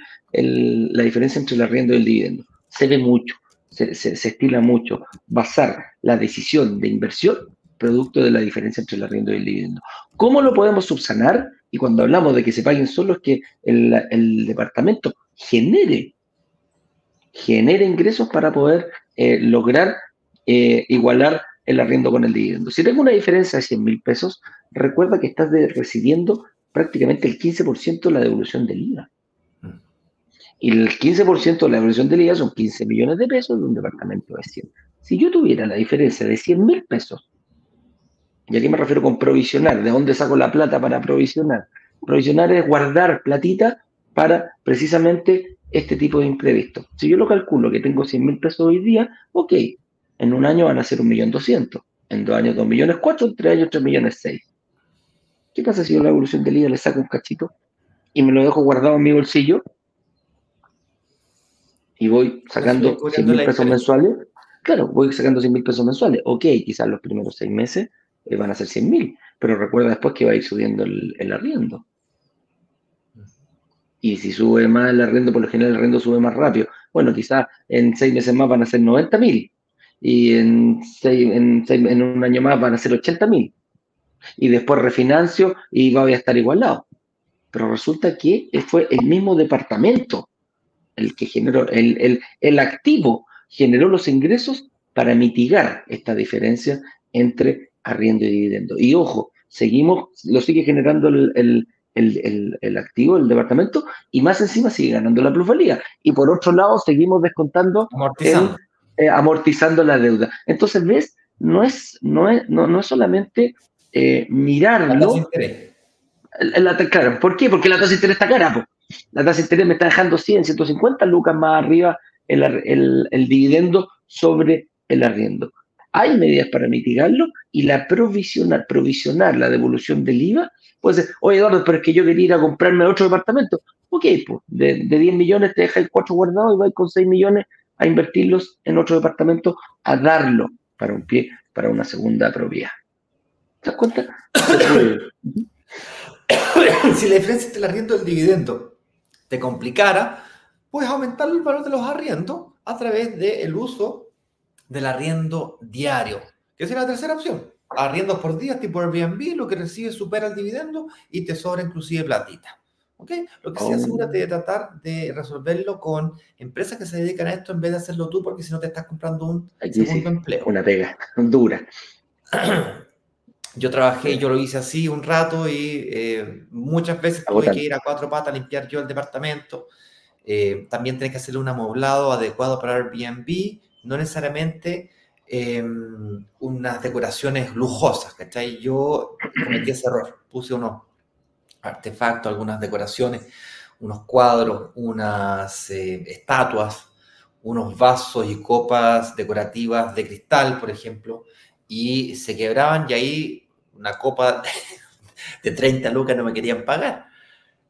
la diferencia entre el arriendo y el dividendo. Se ve mucho, se, se, estila mucho basar la decisión de inversión producto de la diferencia entre el arriendo y el dividendo. ¿Cómo lo podemos subsanar? Y cuando hablamos de que se paguen solo es que el, el departamento genere genera ingresos para poder eh, lograr eh, igualar el arriendo con el dividendo. Si tengo una diferencia de 100 mil pesos, recuerda que estás recibiendo prácticamente el 15% de la devolución del IVA. Mm. Y el 15% de la devolución del IVA son 15 millones de pesos de un departamento de 100. Si yo tuviera la diferencia de 100 mil pesos, y aquí me refiero con provisionar, ¿de dónde saco la plata para provisionar? Provisionar es guardar platita para precisamente este tipo de imprevisto. Si yo lo calculo que tengo 100 mil pesos hoy día, ok, en un año van a ser un millón doscientos, en dos años dos millones cuatro, en tres años tres millones seis. ¿Qué pasa si yo la evolución del día le saco un cachito y me lo dejo guardado en mi bolsillo y voy sacando 100 mil pesos mensuales? Claro, voy sacando 100 mil pesos mensuales. Ok, quizás los primeros seis meses eh, van a ser 100 mil, pero recuerda después que va a ir subiendo el arriendo. Y si sube más el arriendo, por lo general el arriendo sube más rápido. Bueno, quizás en seis meses más van a ser 90 mil. Y en, en, un año más van a ser 80 mil. Y después refinancio y voy a estar igualado. Pero resulta que fue el mismo departamento el que generó, el, el, el activo generó los ingresos para mitigar esta diferencia entre arriendo y dividendo. Y ojo, seguimos, lo sigue generando el, activo, el departamento, y más encima sigue ganando la plusvalía. Y por otro lado, seguimos descontando, amortizando, eh, amortizando la deuda. Entonces, ¿ves? No es, no es, no, es solamente eh, mirarlo. La interés. claro, ¿por qué? Porque la tasa de interés está cara. La tasa de interés me está dejando 100, 150 lucas más arriba el, el, el dividendo sobre el arriendo. Hay medidas para mitigarlo y la provisionar, provisionar la devolución del IVA Puede ser, oye Eduardo, pero es que yo quería ir a comprarme otro departamento. Ok, pues de, 10 millones te dejas 4 guardados y vas con 6 millones a invertirlos en otro departamento, a darlo para un pie, para una segunda propiedad. ¿Te das cuenta? si la diferencia entre el arriendo y el dividendo te complicara, puedes aumentar el valor de los arriendos a través del uso del arriendo diario, que es la tercera opción arriendos por día tipo Airbnb, lo que recibes supera el dividendo y te sobra inclusive platita. ¿Ok? Lo que sí oh. asegúrate de tratar de resolverlo con empresas que se dedican a esto en vez de hacerlo tú, porque si no te estás comprando un segundo empleo. Una pega dura. Yo trabajé, yo lo hice así un rato y eh, muchas veces tuve que ir a cuatro patas a limpiar yo el departamento. Eh, también tienes que hacerle un amoblado adecuado para Airbnb, no necesariamente Em, unas decoraciones lujosas, ¿cachai? Yo cometí ese error, puse unos artefactos, algunas decoraciones, unos cuadros, unas eh, estatuas, unos vasos y copas decorativas de cristal, por ejemplo, y se quebraban y ahí una copa de 30 lucas no me querían pagar.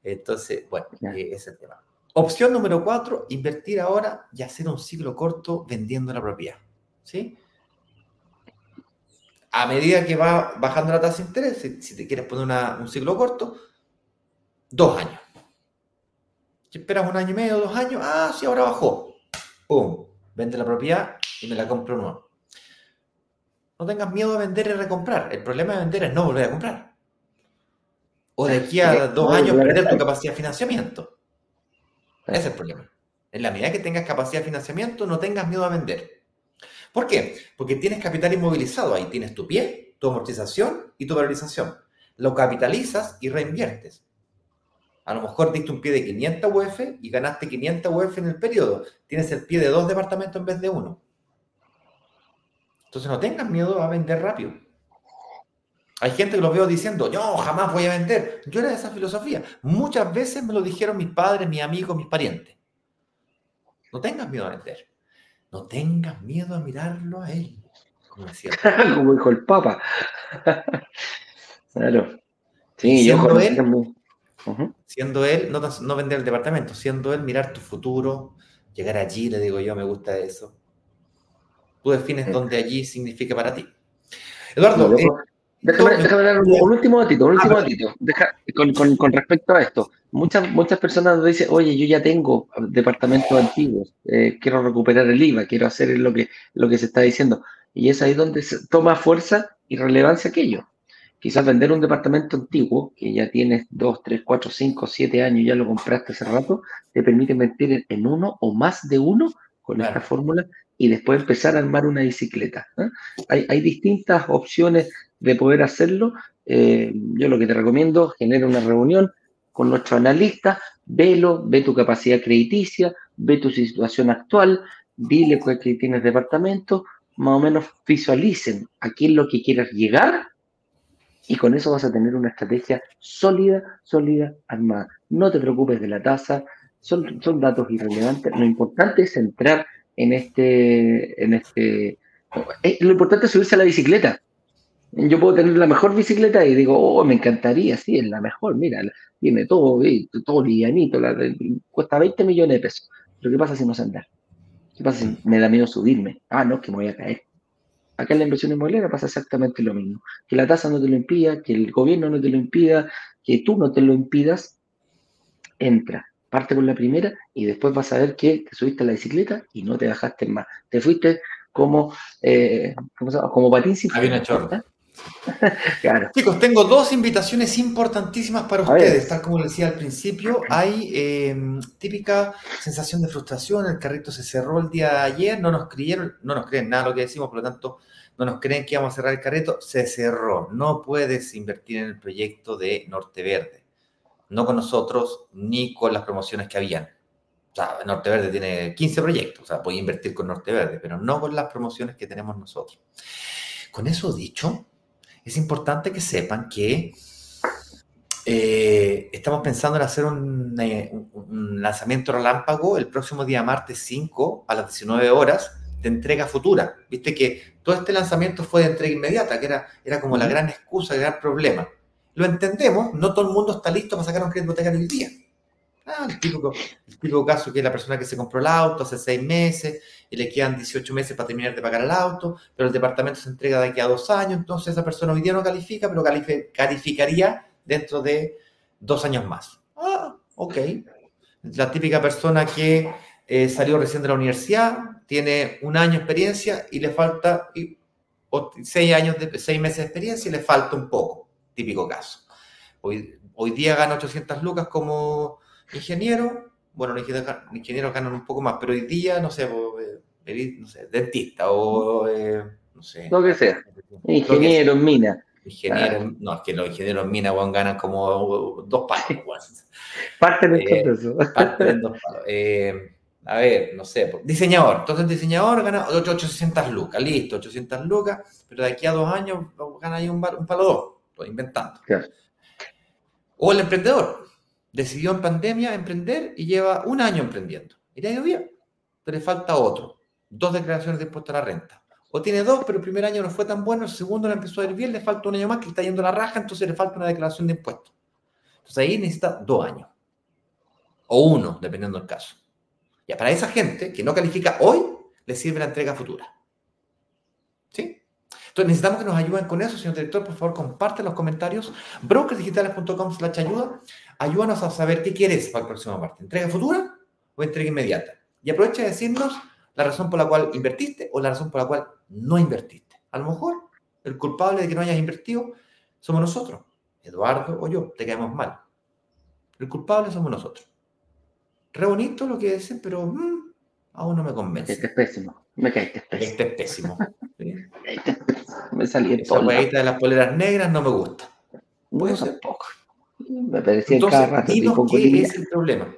Entonces, bueno, eh, ese es el tema. Opción número cuatro, invertir ahora y hacer un ciclo corto vendiendo la propiedad. ¿Sí? a medida que va bajando la tasa de interés, si, te quieres poner un ciclo corto, dos años. Si esperas un año y medio, dos años, ah, sí, ahora bajó. ¡Pum! Vende la propiedad y me la compro nuevo. No tengas miedo de vender y recomprar. El problema de vender es no volver a comprar. O de aquí a dos años perder tu capacidad de financiamiento. Ese es el problema. En la medida que tengas capacidad de financiamiento, no tengas miedo a vender. ¿Por qué? Porque tienes capital inmovilizado ahí, tienes tu pie, tu amortización y tu valorización. Lo capitalizas y reinviertes. A lo mejor diste un pie de 500 UF y ganaste 500 UF en el periodo. Tienes el pie de dos departamentos en vez de uno. Entonces no tengas miedo a vender rápido. Hay gente que lo veo diciendo, yo jamás voy a vender. Yo era de esa filosofía. Muchas veces me lo dijeron mis padres, mis amigos, mis parientes. No tengas miedo a vender. No tengas miedo a mirarlo a él, como decía. como dijo el Papa. claro. Sí, siendo él, siendo él, no, vender el departamento, siendo él, mirar tu futuro, llegar allí, le digo yo, me gusta eso. Tú defines dónde allí significa para ti. Eduardo, eh, déjame, dar un, último datito, un último ah, con, respecto a esto. Muchas, muchas personas nos dicen, oye, yo ya tengo departamentos antiguos, eh, quiero recuperar el IVA, quiero hacer lo que, lo que se está diciendo. Y es ahí donde se toma fuerza y relevancia aquello. Quizás vender un departamento antiguo, que ya tienes 2, 3, 4, 5, 7 años, ya lo compraste hace rato, te permite invertir en uno o más de uno con esta fórmula y después empezar a armar una bicicleta. ¿eh? Hay, hay, distintas opciones de poder hacerlo. Eh, yo lo que te recomiendo, genera una reunión, con nuestro analista, velo, ve tu capacidad crediticia, ve tu situación actual, dile que tienes departamento, más o menos visualicen a qué es lo que quieras llegar y con eso vas a tener una estrategia sólida, sólida, armada. No te preocupes de la tasa, son, son datos irrelevantes. Lo importante es entrar en este, en este, eh, lo importante es subirse a la bicicleta. Yo puedo tener la mejor bicicleta y digo, oh, me encantaría, sí, es la mejor, mira, tiene todo, todo livianito, cuesta 20 millones de pesos. Pero ¿qué pasa si no sé andar? ¿Qué pasa si me da miedo subirme? Ah, no, que me voy a caer. Acá en la inversión inmobiliaria pasa exactamente lo mismo. Que la tasa no te lo impida, que el gobierno no te lo impida, que tú no te lo impidas, entra. Parte con la primera y después vas a ver que te subiste a la bicicleta y no te bajaste más. Te fuiste como, eh, ¿cómo se llama? como patín sin claro. Chicos, tengo dos invitaciones importantísimas para ustedes. Tal como les decía al principio, hay em, típica sensación de frustración. El carrito se cerró el día de ayer, no nos creyeron, no nos creen nada lo que decimos, por lo tanto, no nos creen que íbamos a cerrar el carrito. Se cerró. No puedes invertir en el proyecto de Norte Verde. No con nosotros ni con las promociones que habían. O sea, Norte Verde tiene 15 proyectos, o sea, puede invertir con Norte Verde, pero no con las promociones que tenemos nosotros. Con eso dicho, es importante que sepan que eh, estamos pensando en hacer eh, un, lanzamiento relámpago el próximo día martes 5 a las 19 horas de entrega futura. Viste que todo este lanzamiento fue de entrega inmediata, que era, era como la gran excusa, el gran problema. Lo entendemos, no todo el mundo está listo para sacar un crédito hipotecario el día. Ah, el, típico, el típico caso que es la persona que se compró el auto hace seis meses y le quedan 18 meses para terminar de pagar el auto, pero el departamento se entrega de aquí a dos años, entonces esa persona hoy día no califica, pero calificaría dentro de dos años más. Ah, ok. La típica persona que eh, salió recién de la universidad, tiene un año de experiencia y le falta y, seis, años de, seis meses de experiencia y le falta un poco. Típico caso. Hoy, hoy día gana 800 lucas como ingeniero, bueno, los ingenieros, ganan un poco más, pero hoy día, no sé, eh, no sé dentista o, eh, no sé. Lo que sea. Ingeniero en mina. Ingeniero, no, es que los ingenieros en mina ganan como dos palos. Parten en eh, eso. Parten dos palos. a ver, no sé, diseñador. Entonces el diseñador gana 800 lucas, listo, 800 lucas, pero de aquí a dos años gana ahí un, un palo dos, estoy inventando. O el emprendedor, decidió en pandemia emprender y lleva un año emprendiendo. Y le ha ido bien, pero le falta otro. Dos declaraciones de impuesto a la renta. O tiene dos, pero el primer año no fue tan bueno, el segundo le empezó a ir bien, le falta un año más que está yendo la raja, entonces le falta una declaración de impuestos. Entonces ahí necesita dos años. O uno, dependiendo del caso. Y para esa gente que no califica hoy, le sirve la entrega futura. ¿Sí? Entonces necesitamos que nos ayuden con eso, señor director. Por favor, comparte los comentarios. brokersdigitales.com slash ayuda. Ayúdanos a saber qué quieres para el próximo parte. ¿Entrega futura o entrega inmediata? Y aprovecha de decirnos la razón por la cual invertiste o la razón por la cual no invertiste. A lo mejor el culpable de que no hayas invertido somos nosotros. Eduardo o yo, te caemos mal. El culpable somos nosotros. Re bonito lo que dicen, pero mm, aún no me convence. Este es pésimo. Me caíste pésimo. Este es pésimo. me salí Esa huevita de las poleras negras no me gusta. Puede ser poco. Me parecía Entonces, cada rato. ¿qué es el problema?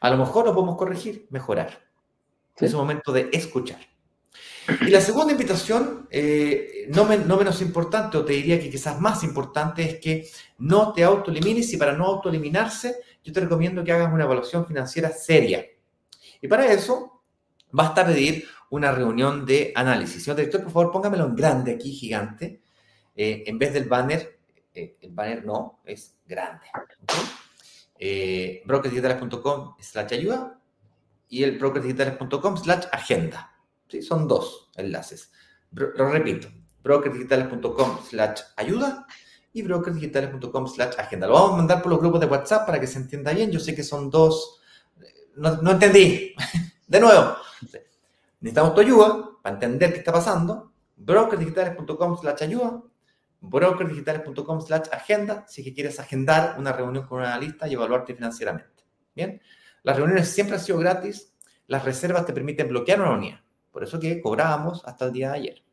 A lo mejor lo podemos corregir, mejorar. Es un momento de escuchar. Y la segunda invitación, eh, no, no, menos importante, o te diría que quizás más importante, es que no te autoelimines y para no autoeliminarse, yo te recomiendo que hagas una evaluación financiera seria. Y para eso, basta pedir una reunión de análisis. Señor director, por favor, póngamelo en grande aquí, gigante. Eh, en vez del banner, el banner no, es grande. ¿okay? Eh, brokersdigitales.com slash ayuda y el brokersdigitales.com slash agenda. ¿Sí? Son dos enlaces. lo repito, brokersdigitales.com slash ayuda y brokersdigitales.com slash agenda. Lo vamos a mandar por los grupos de WhatsApp para que se entienda bien. Yo sé que son dos... No, no entendí. de nuevo. Necesitamos tu ayuda para entender qué está pasando. brokersdigitales.com slash ayuda. brokersdigitales.com slash agenda si que quieres agendar una reunión con un analista y evaluarte financieramente. Bien. Las reuniones siempre han sido gratis. Las reservas te permiten bloquear una unidad. Por eso que cobrábamos hasta el día de ayer.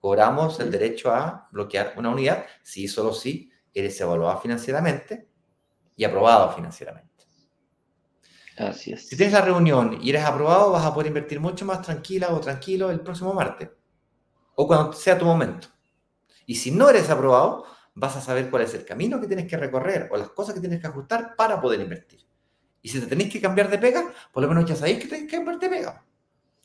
Cobramos el derecho a bloquear una unidad si solo si eres evaluado financieramente y aprobado financieramente. Así es. Si tienes la reunión y eres aprobado, vas a poder invertir mucho más tranquila o tranquilo el próximo martes. o cuando sea tu momento. Y si no eres aprobado, vas a saber cuál es el camino que tienes que recorrer o las cosas que tienes que ajustar para poder invertir. Y si te tenéis que cambiar de pega, por lo menos ya sabéis que tenéis que cambiar de pega.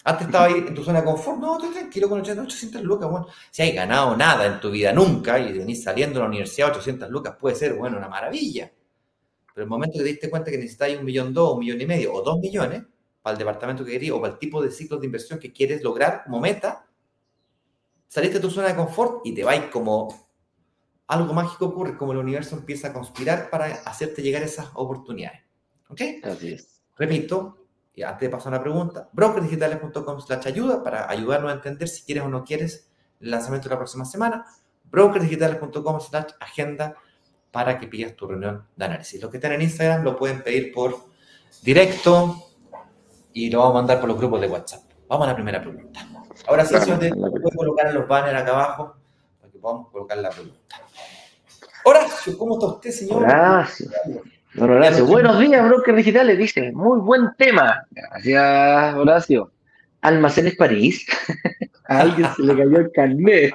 Antes estaba ahí en tu zona de confort, no, estoy tranquilo con 800 lucas, bueno, si hay ganado nada en tu vida nunca y venís saliendo de la universidad 800 lucas, puede ser, bueno, una maravilla. Pero el momento que te diste cuenta que necesitáis un millón dos, un millón y medio o dos millones para el departamento que querías o para el tipo de ciclos de inversión que quieres lograr como meta, saliste de tu zona de confort y te vais como algo mágico ocurre, como el universo empieza a conspirar para hacerte llegar esas oportunidades. ¿Ok? Así es. Repito, y antes de pasar a la pregunta, brokerdigitales.com slash ayuda para ayudarnos a entender si quieres o no quieres el lanzamiento de la próxima semana. brokerdigitales.com slash agenda para que pidas tu reunión de análisis. Los que están en Instagram lo pueden pedir por directo y lo vamos a mandar por los grupos de WhatsApp. Vamos a la primera pregunta. Ahora sí, señor, puede colocar en los banners acá abajo para que podamos colocar la pregunta. Horacio, ¿cómo está usted, señor? Horacio. Don Horacio, buenos días, brokers digitales, dice. Muy buen tema. Gracias, Horacio. Almacenes París. A alguien se le cayó el carnet.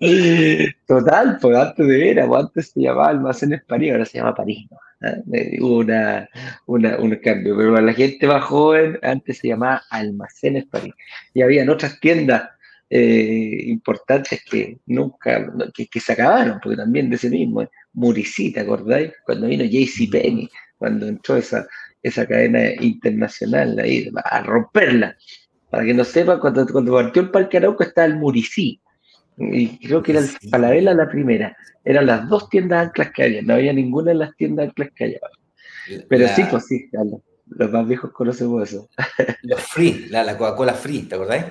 Total, pues antes de era, pues antes se llamaba Almacenes París, ahora se llama París. ¿no? ¿Ah? Hubo una, una, un cambio, pero para la gente más joven, antes se llamaba Almacenes París. Y habían otras tiendas eh, importantes que nunca, que, que, se acabaron, porque también de ese mismo, ¿eh? Murici, ¿te acordáis? Cuando vino JCPenney, cuando entró esa, esa cadena internacional ahí, a romperla. Para que no sepa, cuando, cuando partió el Parque Arauco estaba el Murici, y creo que era el Falabella la primera. Eran las dos tiendas anclas que había, no había ninguna de las tiendas anclas que había. Pero la... sí, pues sí, los, los más viejos conocemos eso. Los free, la, la Coca-Cola free, ¿te acordáis?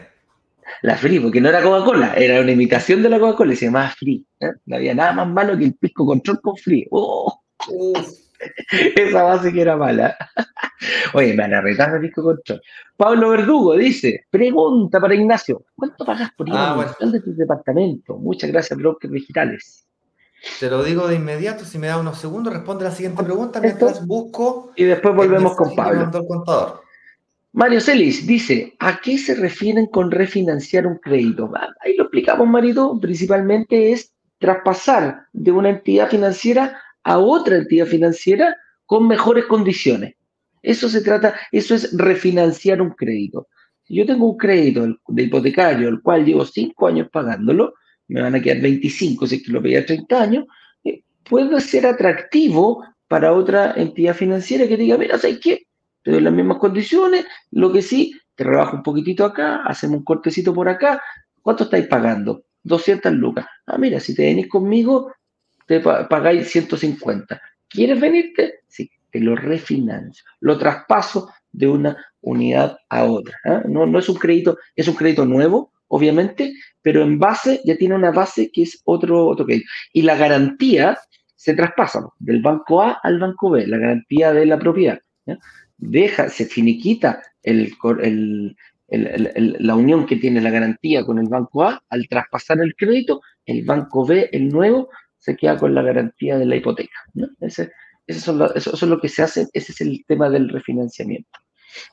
La Free, porque no era Coca-Cola, era una imitación de la Coca-Cola y se llamaba Free. ¿eh? No había nada más malo que el pisco control con Free. ¡Oh! Esa base que era mala. Oye, me van a retar el pisco control. Pablo Verdugo dice: Pregunta para Ignacio: ¿Cuánto pagas por ir ah, bueno. de tu departamento? Muchas gracias, brokers digitales. Te lo digo de inmediato, si me da unos segundos, responde la siguiente pregunta mientras Esto, busco. Y después volvemos con Pablo. Contador. Mario Celis dice, ¿a qué se refieren con refinanciar un crédito? Ahí lo explicamos, Marito, principalmente es traspasar de una entidad financiera a otra entidad financiera con mejores condiciones. Eso se trata, eso es refinanciar un crédito. Si yo tengo un crédito de hipotecario, el cual llevo 5 años pagándolo, me van a quedar 25 si es que lo pedí a 30 años, eh, puede ser atractivo para otra entidad financiera que diga, mira, ¿sabes qué? te doy las mismas condiciones, lo que sí, te rebajo un poquitito acá, hacemos un cortecito por acá, ¿cuánto estáis pagando? 200 lucas. Ah, mira, si te venís conmigo, te pagáis 150. ¿Quieres venirte? Sí, te lo refinancio, lo traspaso de una unidad a otra. ¿eh? No, no es un crédito, es un crédito nuevo, obviamente, pero en base, ya tiene una base que es otro, otro crédito. Y la garantía se traspasa del banco A al banco B, la garantía de la propiedad. deja, se finiquita la unión que tiene la garantía con el banco A, al traspasar el crédito, el banco B, el nuevo, se queda con la garantía de la hipoteca. ¿no? Ese, eso, es lo que se hace, ese es el tema del refinanciamiento.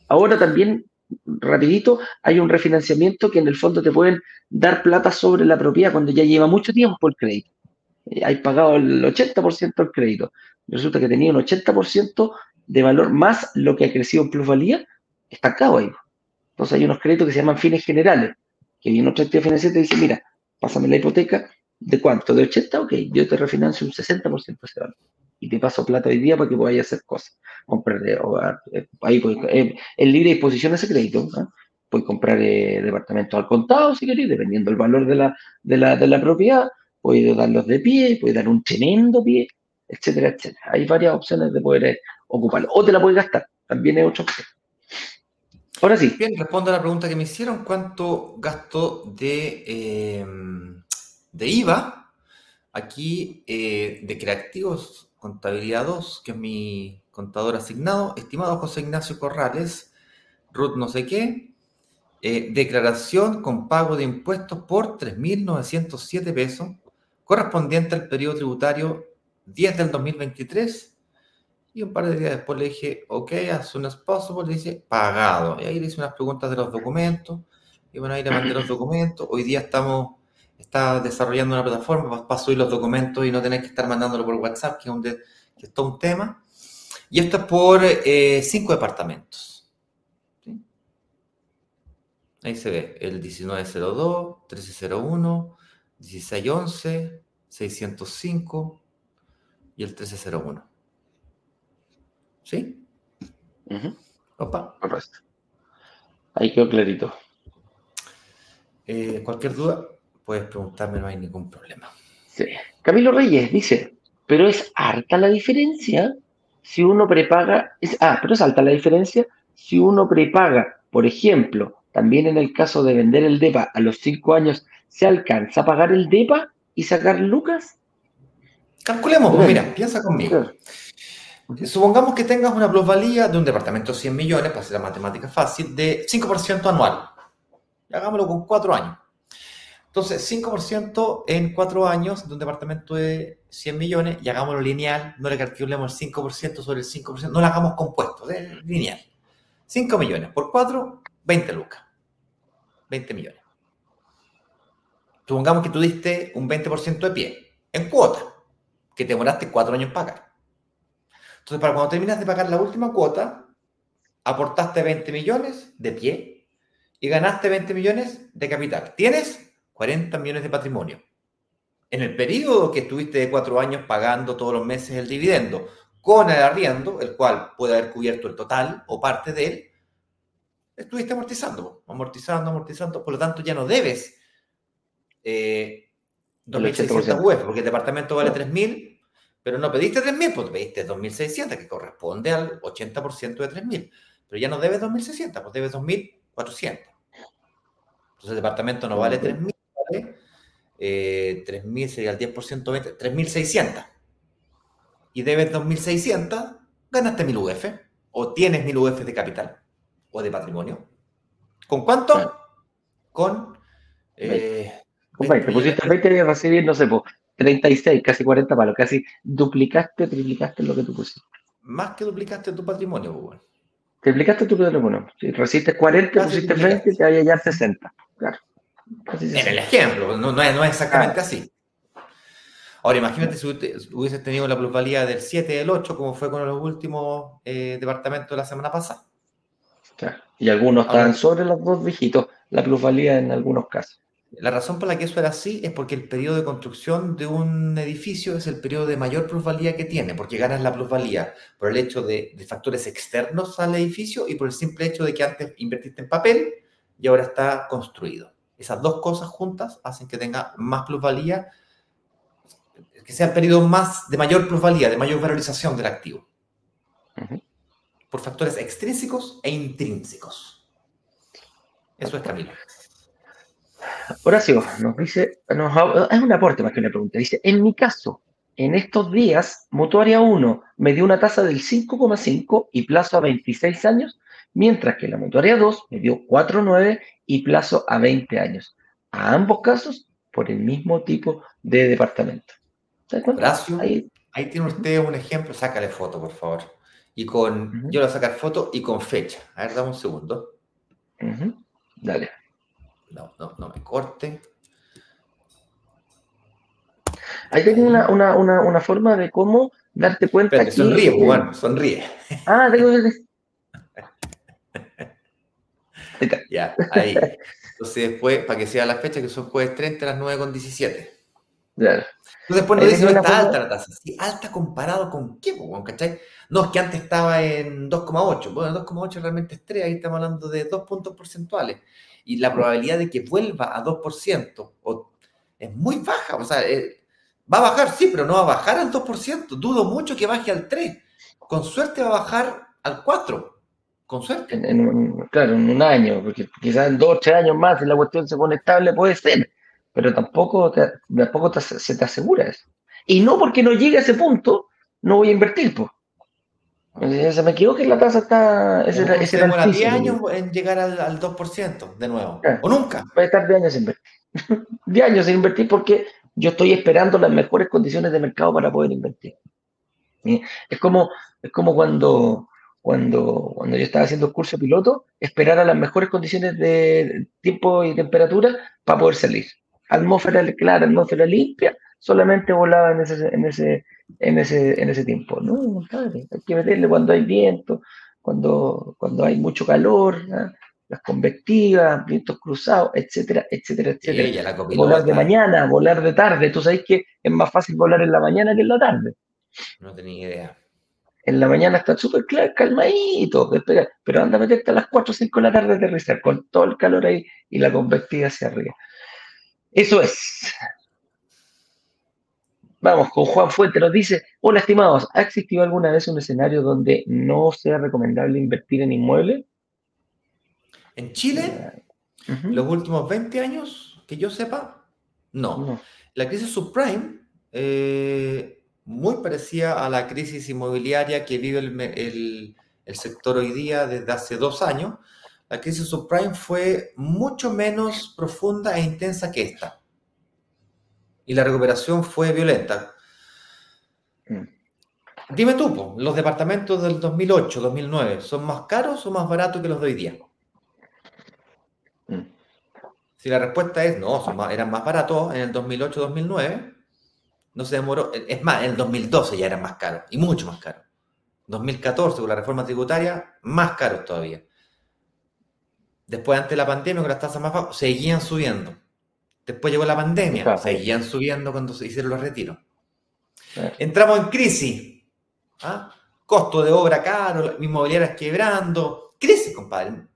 Ahora también, rapidito, hay un refinanciamiento que en el fondo te pueden dar plata sobre la propiedad cuando ya lleva mucho tiempo el crédito. Eh, hay pagado el 80% del crédito. Resulta que tenía un 80% de valor más lo que ha crecido en plusvalía, estancado ahí. Entonces hay unos créditos que se llaman fines generales, que viene otra entidad financiera y te dice, mira, pásame la hipoteca, ¿de cuánto? ¿De 80? Ok, yo te refinancio un 60% de ese valor. Y te paso plata hoy día para que podáis hacer cosas. Comprar hogar, eh, ahí pues, eh, en libre disposición ese crédito. ¿eh? Puedes comprar eh, departamentos al contado, si queréis, dependiendo del valor de la, de la, de la propiedad. Puedes darlos de pie, puedes dar un tremendo pie, etcétera, etcétera. Hay varias opciones de poder ocuparlo. O te la puedes gastar, también es otra opción. Ahora sí. Bien, respondo a la pregunta que me hicieron. ¿Cuánto gasto de, eh, de IVA? Aquí, eh, de Creativos Contabilidad 2, que es mi contador asignado, estimado José Ignacio Corrales, Ruth no sé qué, eh, declaración con pago de impuestos por 3.907 pesos, correspondiente al periodo tributario 10 del 2023 y un par de días después le dije, ok, as soon as le dice, pagado. Y ahí le hice unas preguntas de los documentos, y bueno, ahí le mandé los documentos. Hoy día estamos, está desarrollando una plataforma para, subir los documentos y no tener que estar mandándolo por WhatsApp, que es, un que es todo un tema. Y esto es por eh, cinco departamentos. Ahí se ve el 1902, 1301, 1611, 605 y el 1301. ¿Sí? Opa. Correcto. Ahí quedó clarito. Eh, cualquier duda, puedes preguntarme, no hay ningún problema. Sí. Camilo Reyes dice, pero es harta la diferencia si uno prepaga, es, ah, pero es alta la diferencia si uno prepaga, por ejemplo, también en el caso de vender el DEPA a los cinco años, ¿se alcanza a pagar el DEPA y sacar lucas? Calculemos, pues mira, piensa conmigo. Supongamos que tengas una plusvalía de un departamento de 100 millones, para hacer la matemática fácil, de 5% anual. Hagámoslo con cuatro años. Entonces, 5% en cuatro años de un departamento de 100 millones y hagámoslo lineal, no le calculemos el 5% sobre el 5%, no lo hagamos compuesto, es lineal. 5 millones por 4, 20 lucas. 20 millones. Supongamos que tú diste un 20% de pie en cuota, que te demoraste cuatro años pagar. Entonces, para cuando terminas de pagar la última cuota, aportaste 20 millones de pie y ganaste 20 millones de capital. Tienes 40 millones de patrimonio. En el periodo que estuviste de cuatro años pagando todos los meses el dividendo con el arriendo, el cual puede haber cubierto el total o parte de él, estuviste amortizando, amortizando, amortizando, por lo tanto ya no debes eh, 2.600 UF, porque el departamento vale 3.000, pero no pediste 3.000, pues pediste 2.600, que corresponde al 80% de 3.000, pero ya no debes 2.600, pues debes 2.400. Entonces el departamento no vale 3.000, vale eh, 3.000 sería el 10%, 3.600. Y debes 2.600, ganaste 1.000 UF, o tienes 1.000 UF de capital o de patrimonio. ¿Con cuánto? Con... Eh, 20. pusiste 20 y recibir, no sé, 36, casi 40 palos, casi duplicaste, triplicaste lo que tú pusiste. Más que duplicaste tu patrimonio, pues, Triplicaste tu patrimonio. Si recibiste 40, pusiste 20, te vaya a 60. Claro. En el ejemplo, no, no, es, exactamente así. Ahora, imagínate si hubieses tenido la plusvalía del 7 y del 8, como fue con los últimos eh, departamentos de la semana pasada. Y algunos están sobre los dos dígitos, la plusvalía en algunos casos. La razón por la que eso era así es porque el periodo de construcción de un edificio es el periodo de mayor plusvalía que tiene, porque ganas la plusvalía por el hecho de, factores externos al edificio y por el simple hecho de que antes invertiste en papel y ahora está construido. Esas dos cosas juntas hacen que tenga más plusvalía, que sea el periodo más de mayor plusvalía, de mayor valorización del activo por factores extrínsecos e intrínsecos. Eso es Camilo. Horacio nos dice, es un aporte más que una pregunta. Dice, en mi caso, en estos días, Motoria 1 me dio una tasa del 5,5 y plazo a 26 años, mientras que la Motoria 2 me dio 4,9 y plazo a 20 años. A ambos casos, por el mismo tipo de departamento. Horacio, ahí, ahí tiene usted un ejemplo, sácale foto, por favor y con, yo le voy a sacar foto y con fecha. A ver, dame un segundo. Dale. No, no, no me corte. Ahí tengo una, una, una, una, forma de cómo darte cuenta que... Sonríe, bueno, sonríe. Ah, tengo que... ya, ahí. Entonces después, para que sea la fecha, que son jueves 30 a las 9 con 17. Claro. Entonces después nos dicen, está alta la tasa. Sí, alta comparado con qué, ¿cachai? No, es que antes estaba en 2,8. Bueno, 2,8 realmente es 3, ahí estamos hablando de 2 puntos porcentuales. Y la probabilidad de que vuelva a 2% es muy baja. O sea, eh, va a bajar, sí, pero no va a bajar al 2%. Dudo mucho que baje al 3. Con suerte va a bajar al 4. Con suerte. claro, en un año, porque quizás en 2 o 3 años más, si la cuestión se pone estable, puede ser. Pero tampoco, tampoco se te asegura eso. Y no porque no llegue a ese punto, no voy a invertir, pues. Se me equivoco que la tasa está. Ese, ese demora 10 años en llegar al, 2% de nuevo. O nunca. Puede estar 10 años sin invertir. 10 años sin invertir porque yo estoy esperando las mejores condiciones de mercado para poder invertir. Es como, es como cuando, cuando, cuando yo estaba haciendo el curso piloto, esperar a las mejores condiciones de tiempo y temperatura para poder salir. Atmósfera clara, atmósfera limpia, solamente volaba en ese, en ese, en ese, en ese tiempo. No, compadre, hay que meterle cuando hay viento, cuando, cuando hay mucho calor, las convectivas, vientos cruzados, etcétera, etcétera, etcétera. volar de mañana, volar de tarde. Tú sabes que es más fácil volar en la mañana que en la tarde. No tenía idea. En la mañana está súper calmadito, pero anda a meterte a las 4 o 5 de la tarde a aterrizar con todo el calor ahí y la convectividad hacia arriba. Eso es. Vamos, con Juan Fuente nos dice, hola estimados, ¿ha existido alguna vez un escenario donde no sea recomendable invertir en inmuebles? En Chile, los últimos 20 años, que yo sepa, no. La crisis subprime, eh, muy parecida a la crisis inmobiliaria que vive el, el sector hoy día desde hace dos años, la crisis subprime fue mucho menos profunda e intensa que esta y la recuperación fue violenta. Mm. Dime tú, ¿los departamentos del 2008, 2009 son más caros o más baratos que los de hoy día? Mm. Si la respuesta es no, eran más baratos en el 2008, 2009, no se demoró. Es más, en el 2012 ya eran más caros y mucho más caros. 2014, con la reforma tributaria, más caros todavía. Después, ante la pandemia, con las tasas más bajas, seguían subiendo. Después llegó la pandemia, seguían subiendo cuando se hicieron los retiros. Entramos en crisis. ¿ah? Costo de obra caro, inmobiliarias quebrando. Crisis, compadre.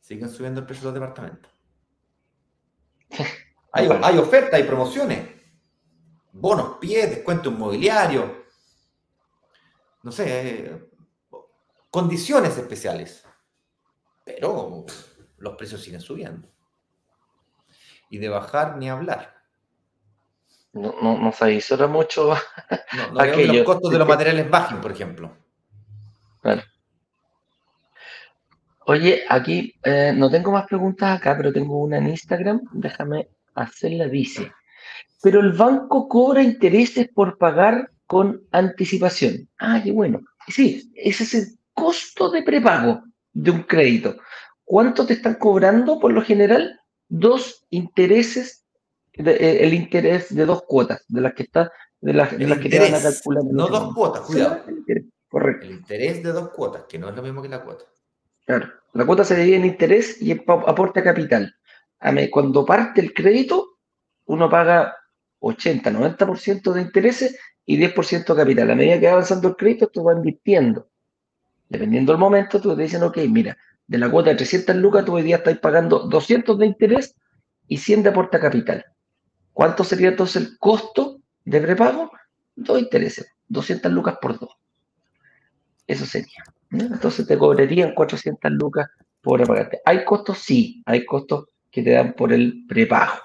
Siguen subiendo el precio de los departamentos. Hay, hay ofertas, hay promociones. Bonos pies, descuento inmobiliario. No sé, condiciones especiales. Pero los precios siguen subiendo y de bajar ni hablar. No, no, no se avisora mucho. No, no que los costos de los materiales bajen, por ejemplo. Oye, aquí eh, no tengo más preguntas acá, pero tengo una en Instagram. Déjame hacerla. Dice, pero el banco cobra intereses por pagar con anticipación. Ah, qué bueno. Sí, ese es el costo de prepago de un crédito. ¿Cuánto te están cobrando por lo general? dos intereses, eh, el interés de dos cuotas, de las que está, de las, de las que te van a calcular. No dos cuotas, cuidado. correcto. El interés de dos cuotas, que no es lo mismo que la cuota. Claro, la cuota se divide en interés y aporte a capital. Cuando parte el crédito, uno paga 80, 90% de intereses y 10% de capital. A medida que va avanzando el crédito, tú vas invirtiendo. Dependiendo del momento, tú te dicen, ok, mira, de la cuota de 300 lucas, tú hoy día estás pagando 200 de interés y 100 de aporte capital. ¿Cuánto sería entonces el costo de prepago? Dos intereses, 200 lucas por dos. Eso sería. Entonces te cobrarían 400 lucas por pagarte. ¿Hay costos? Sí, hay costos que te dan por el prepago.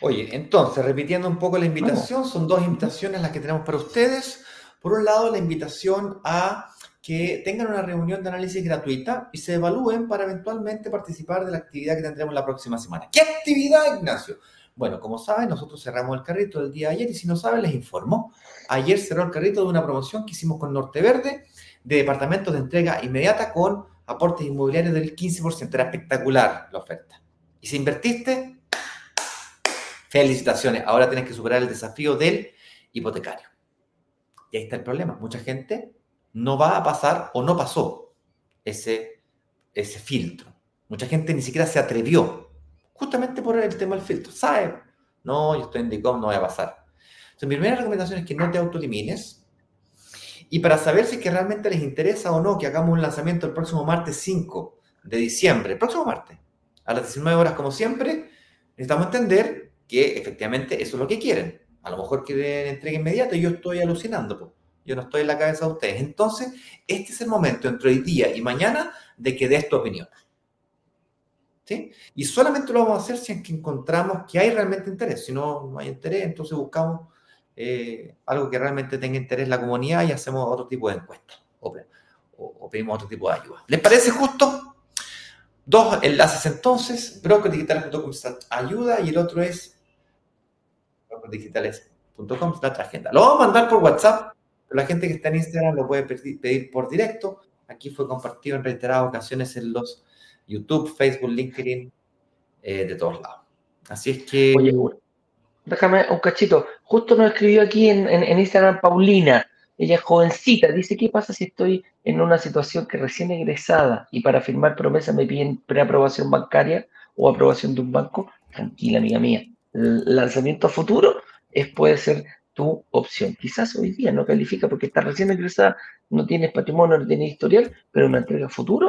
Oye, entonces, repitiendo un poco la invitación, son dos invitaciones las que tenemos para ustedes. Por un lado, la invitación a que tengan una reunión de análisis gratuita y se evalúen para eventualmente participar de la actividad que tendremos la próxima semana. ¿Qué actividad, Ignacio? Bueno, como saben, nosotros cerramos el carrito el día de ayer y si no saben, les informo. Ayer cerró el carrito de una promoción que hicimos con Norte Verde de departamentos de entrega inmediata con aportes inmobiliarios del 15%. Era espectacular la oferta. Y si invertiste, felicitaciones. Ahora tienes que superar el desafío del hipotecario. Y ahí está el problema. Mucha gente no va a pasar o no pasó ese, ese filtro. Mucha gente ni siquiera se atrevió, justamente por el tema del filtro. Sabe, no, yo estoy en DICOM, no voy a pasar. Entonces, mi primera recomendación es que no te autoelimines. Y para saber si es que realmente les interesa o no que hagamos un lanzamiento el próximo martes 5 de diciembre, el próximo martes, a las 19 horas como siempre, necesitamos entender que efectivamente eso es lo que quieren. A lo mejor quieren entrega inmediata y yo estoy alucinando. Pues. Yo no estoy en la cabeza de ustedes. Entonces, este es el momento entre hoy día y mañana de que des tu opinión. ¿Sí? Y solamente lo vamos a hacer si es que encontramos que hay realmente interés. Si no, no hay interés, entonces buscamos eh, algo que realmente tenga interés la comunidad y hacemos otro tipo de encuesta o, pedimos otro tipo de ayuda. ¿Les parece justo? Dos enlaces entonces, brokerdigital.com ayuda y el otro es brokerdigitales.com agenda. Lo vamos a mandar por WhatsApp Pero la gente que está en Instagram lo puede pedir por directo. Aquí fue compartido en reiteradas ocasiones en los YouTube, Facebook, LinkedIn, eh, de todos lados. Así es que... déjame un cachito. Justo nos escribió aquí en, Instagram Paulina. Ella es jovencita. Dice, ¿qué pasa si estoy en una situación que recién egresada y para firmar promesa me piden preaprobación bancaria o aprobación de un banco? Tranquila, amiga mía. El lanzamiento futuro es, puede ser tu opción. Quizás hoy día no califica porque está recién egresada, no tienes patrimonio, no tienes historial, pero una entrega futuro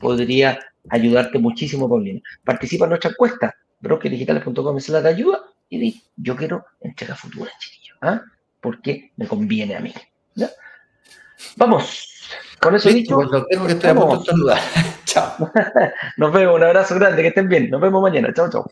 podría ayudarte muchísimo, Paulina. Participa en nuestra encuesta, brokerdigitales.com la ayuda y di, yo quiero entrega futura, chiquillo, ¿ah? porque me conviene a mí. Vamos, con eso dicho. Pues tengo que estoy a punto de Chao. Nos vemos, un abrazo grande, que estén bien. Nos vemos mañana. Chao, chao.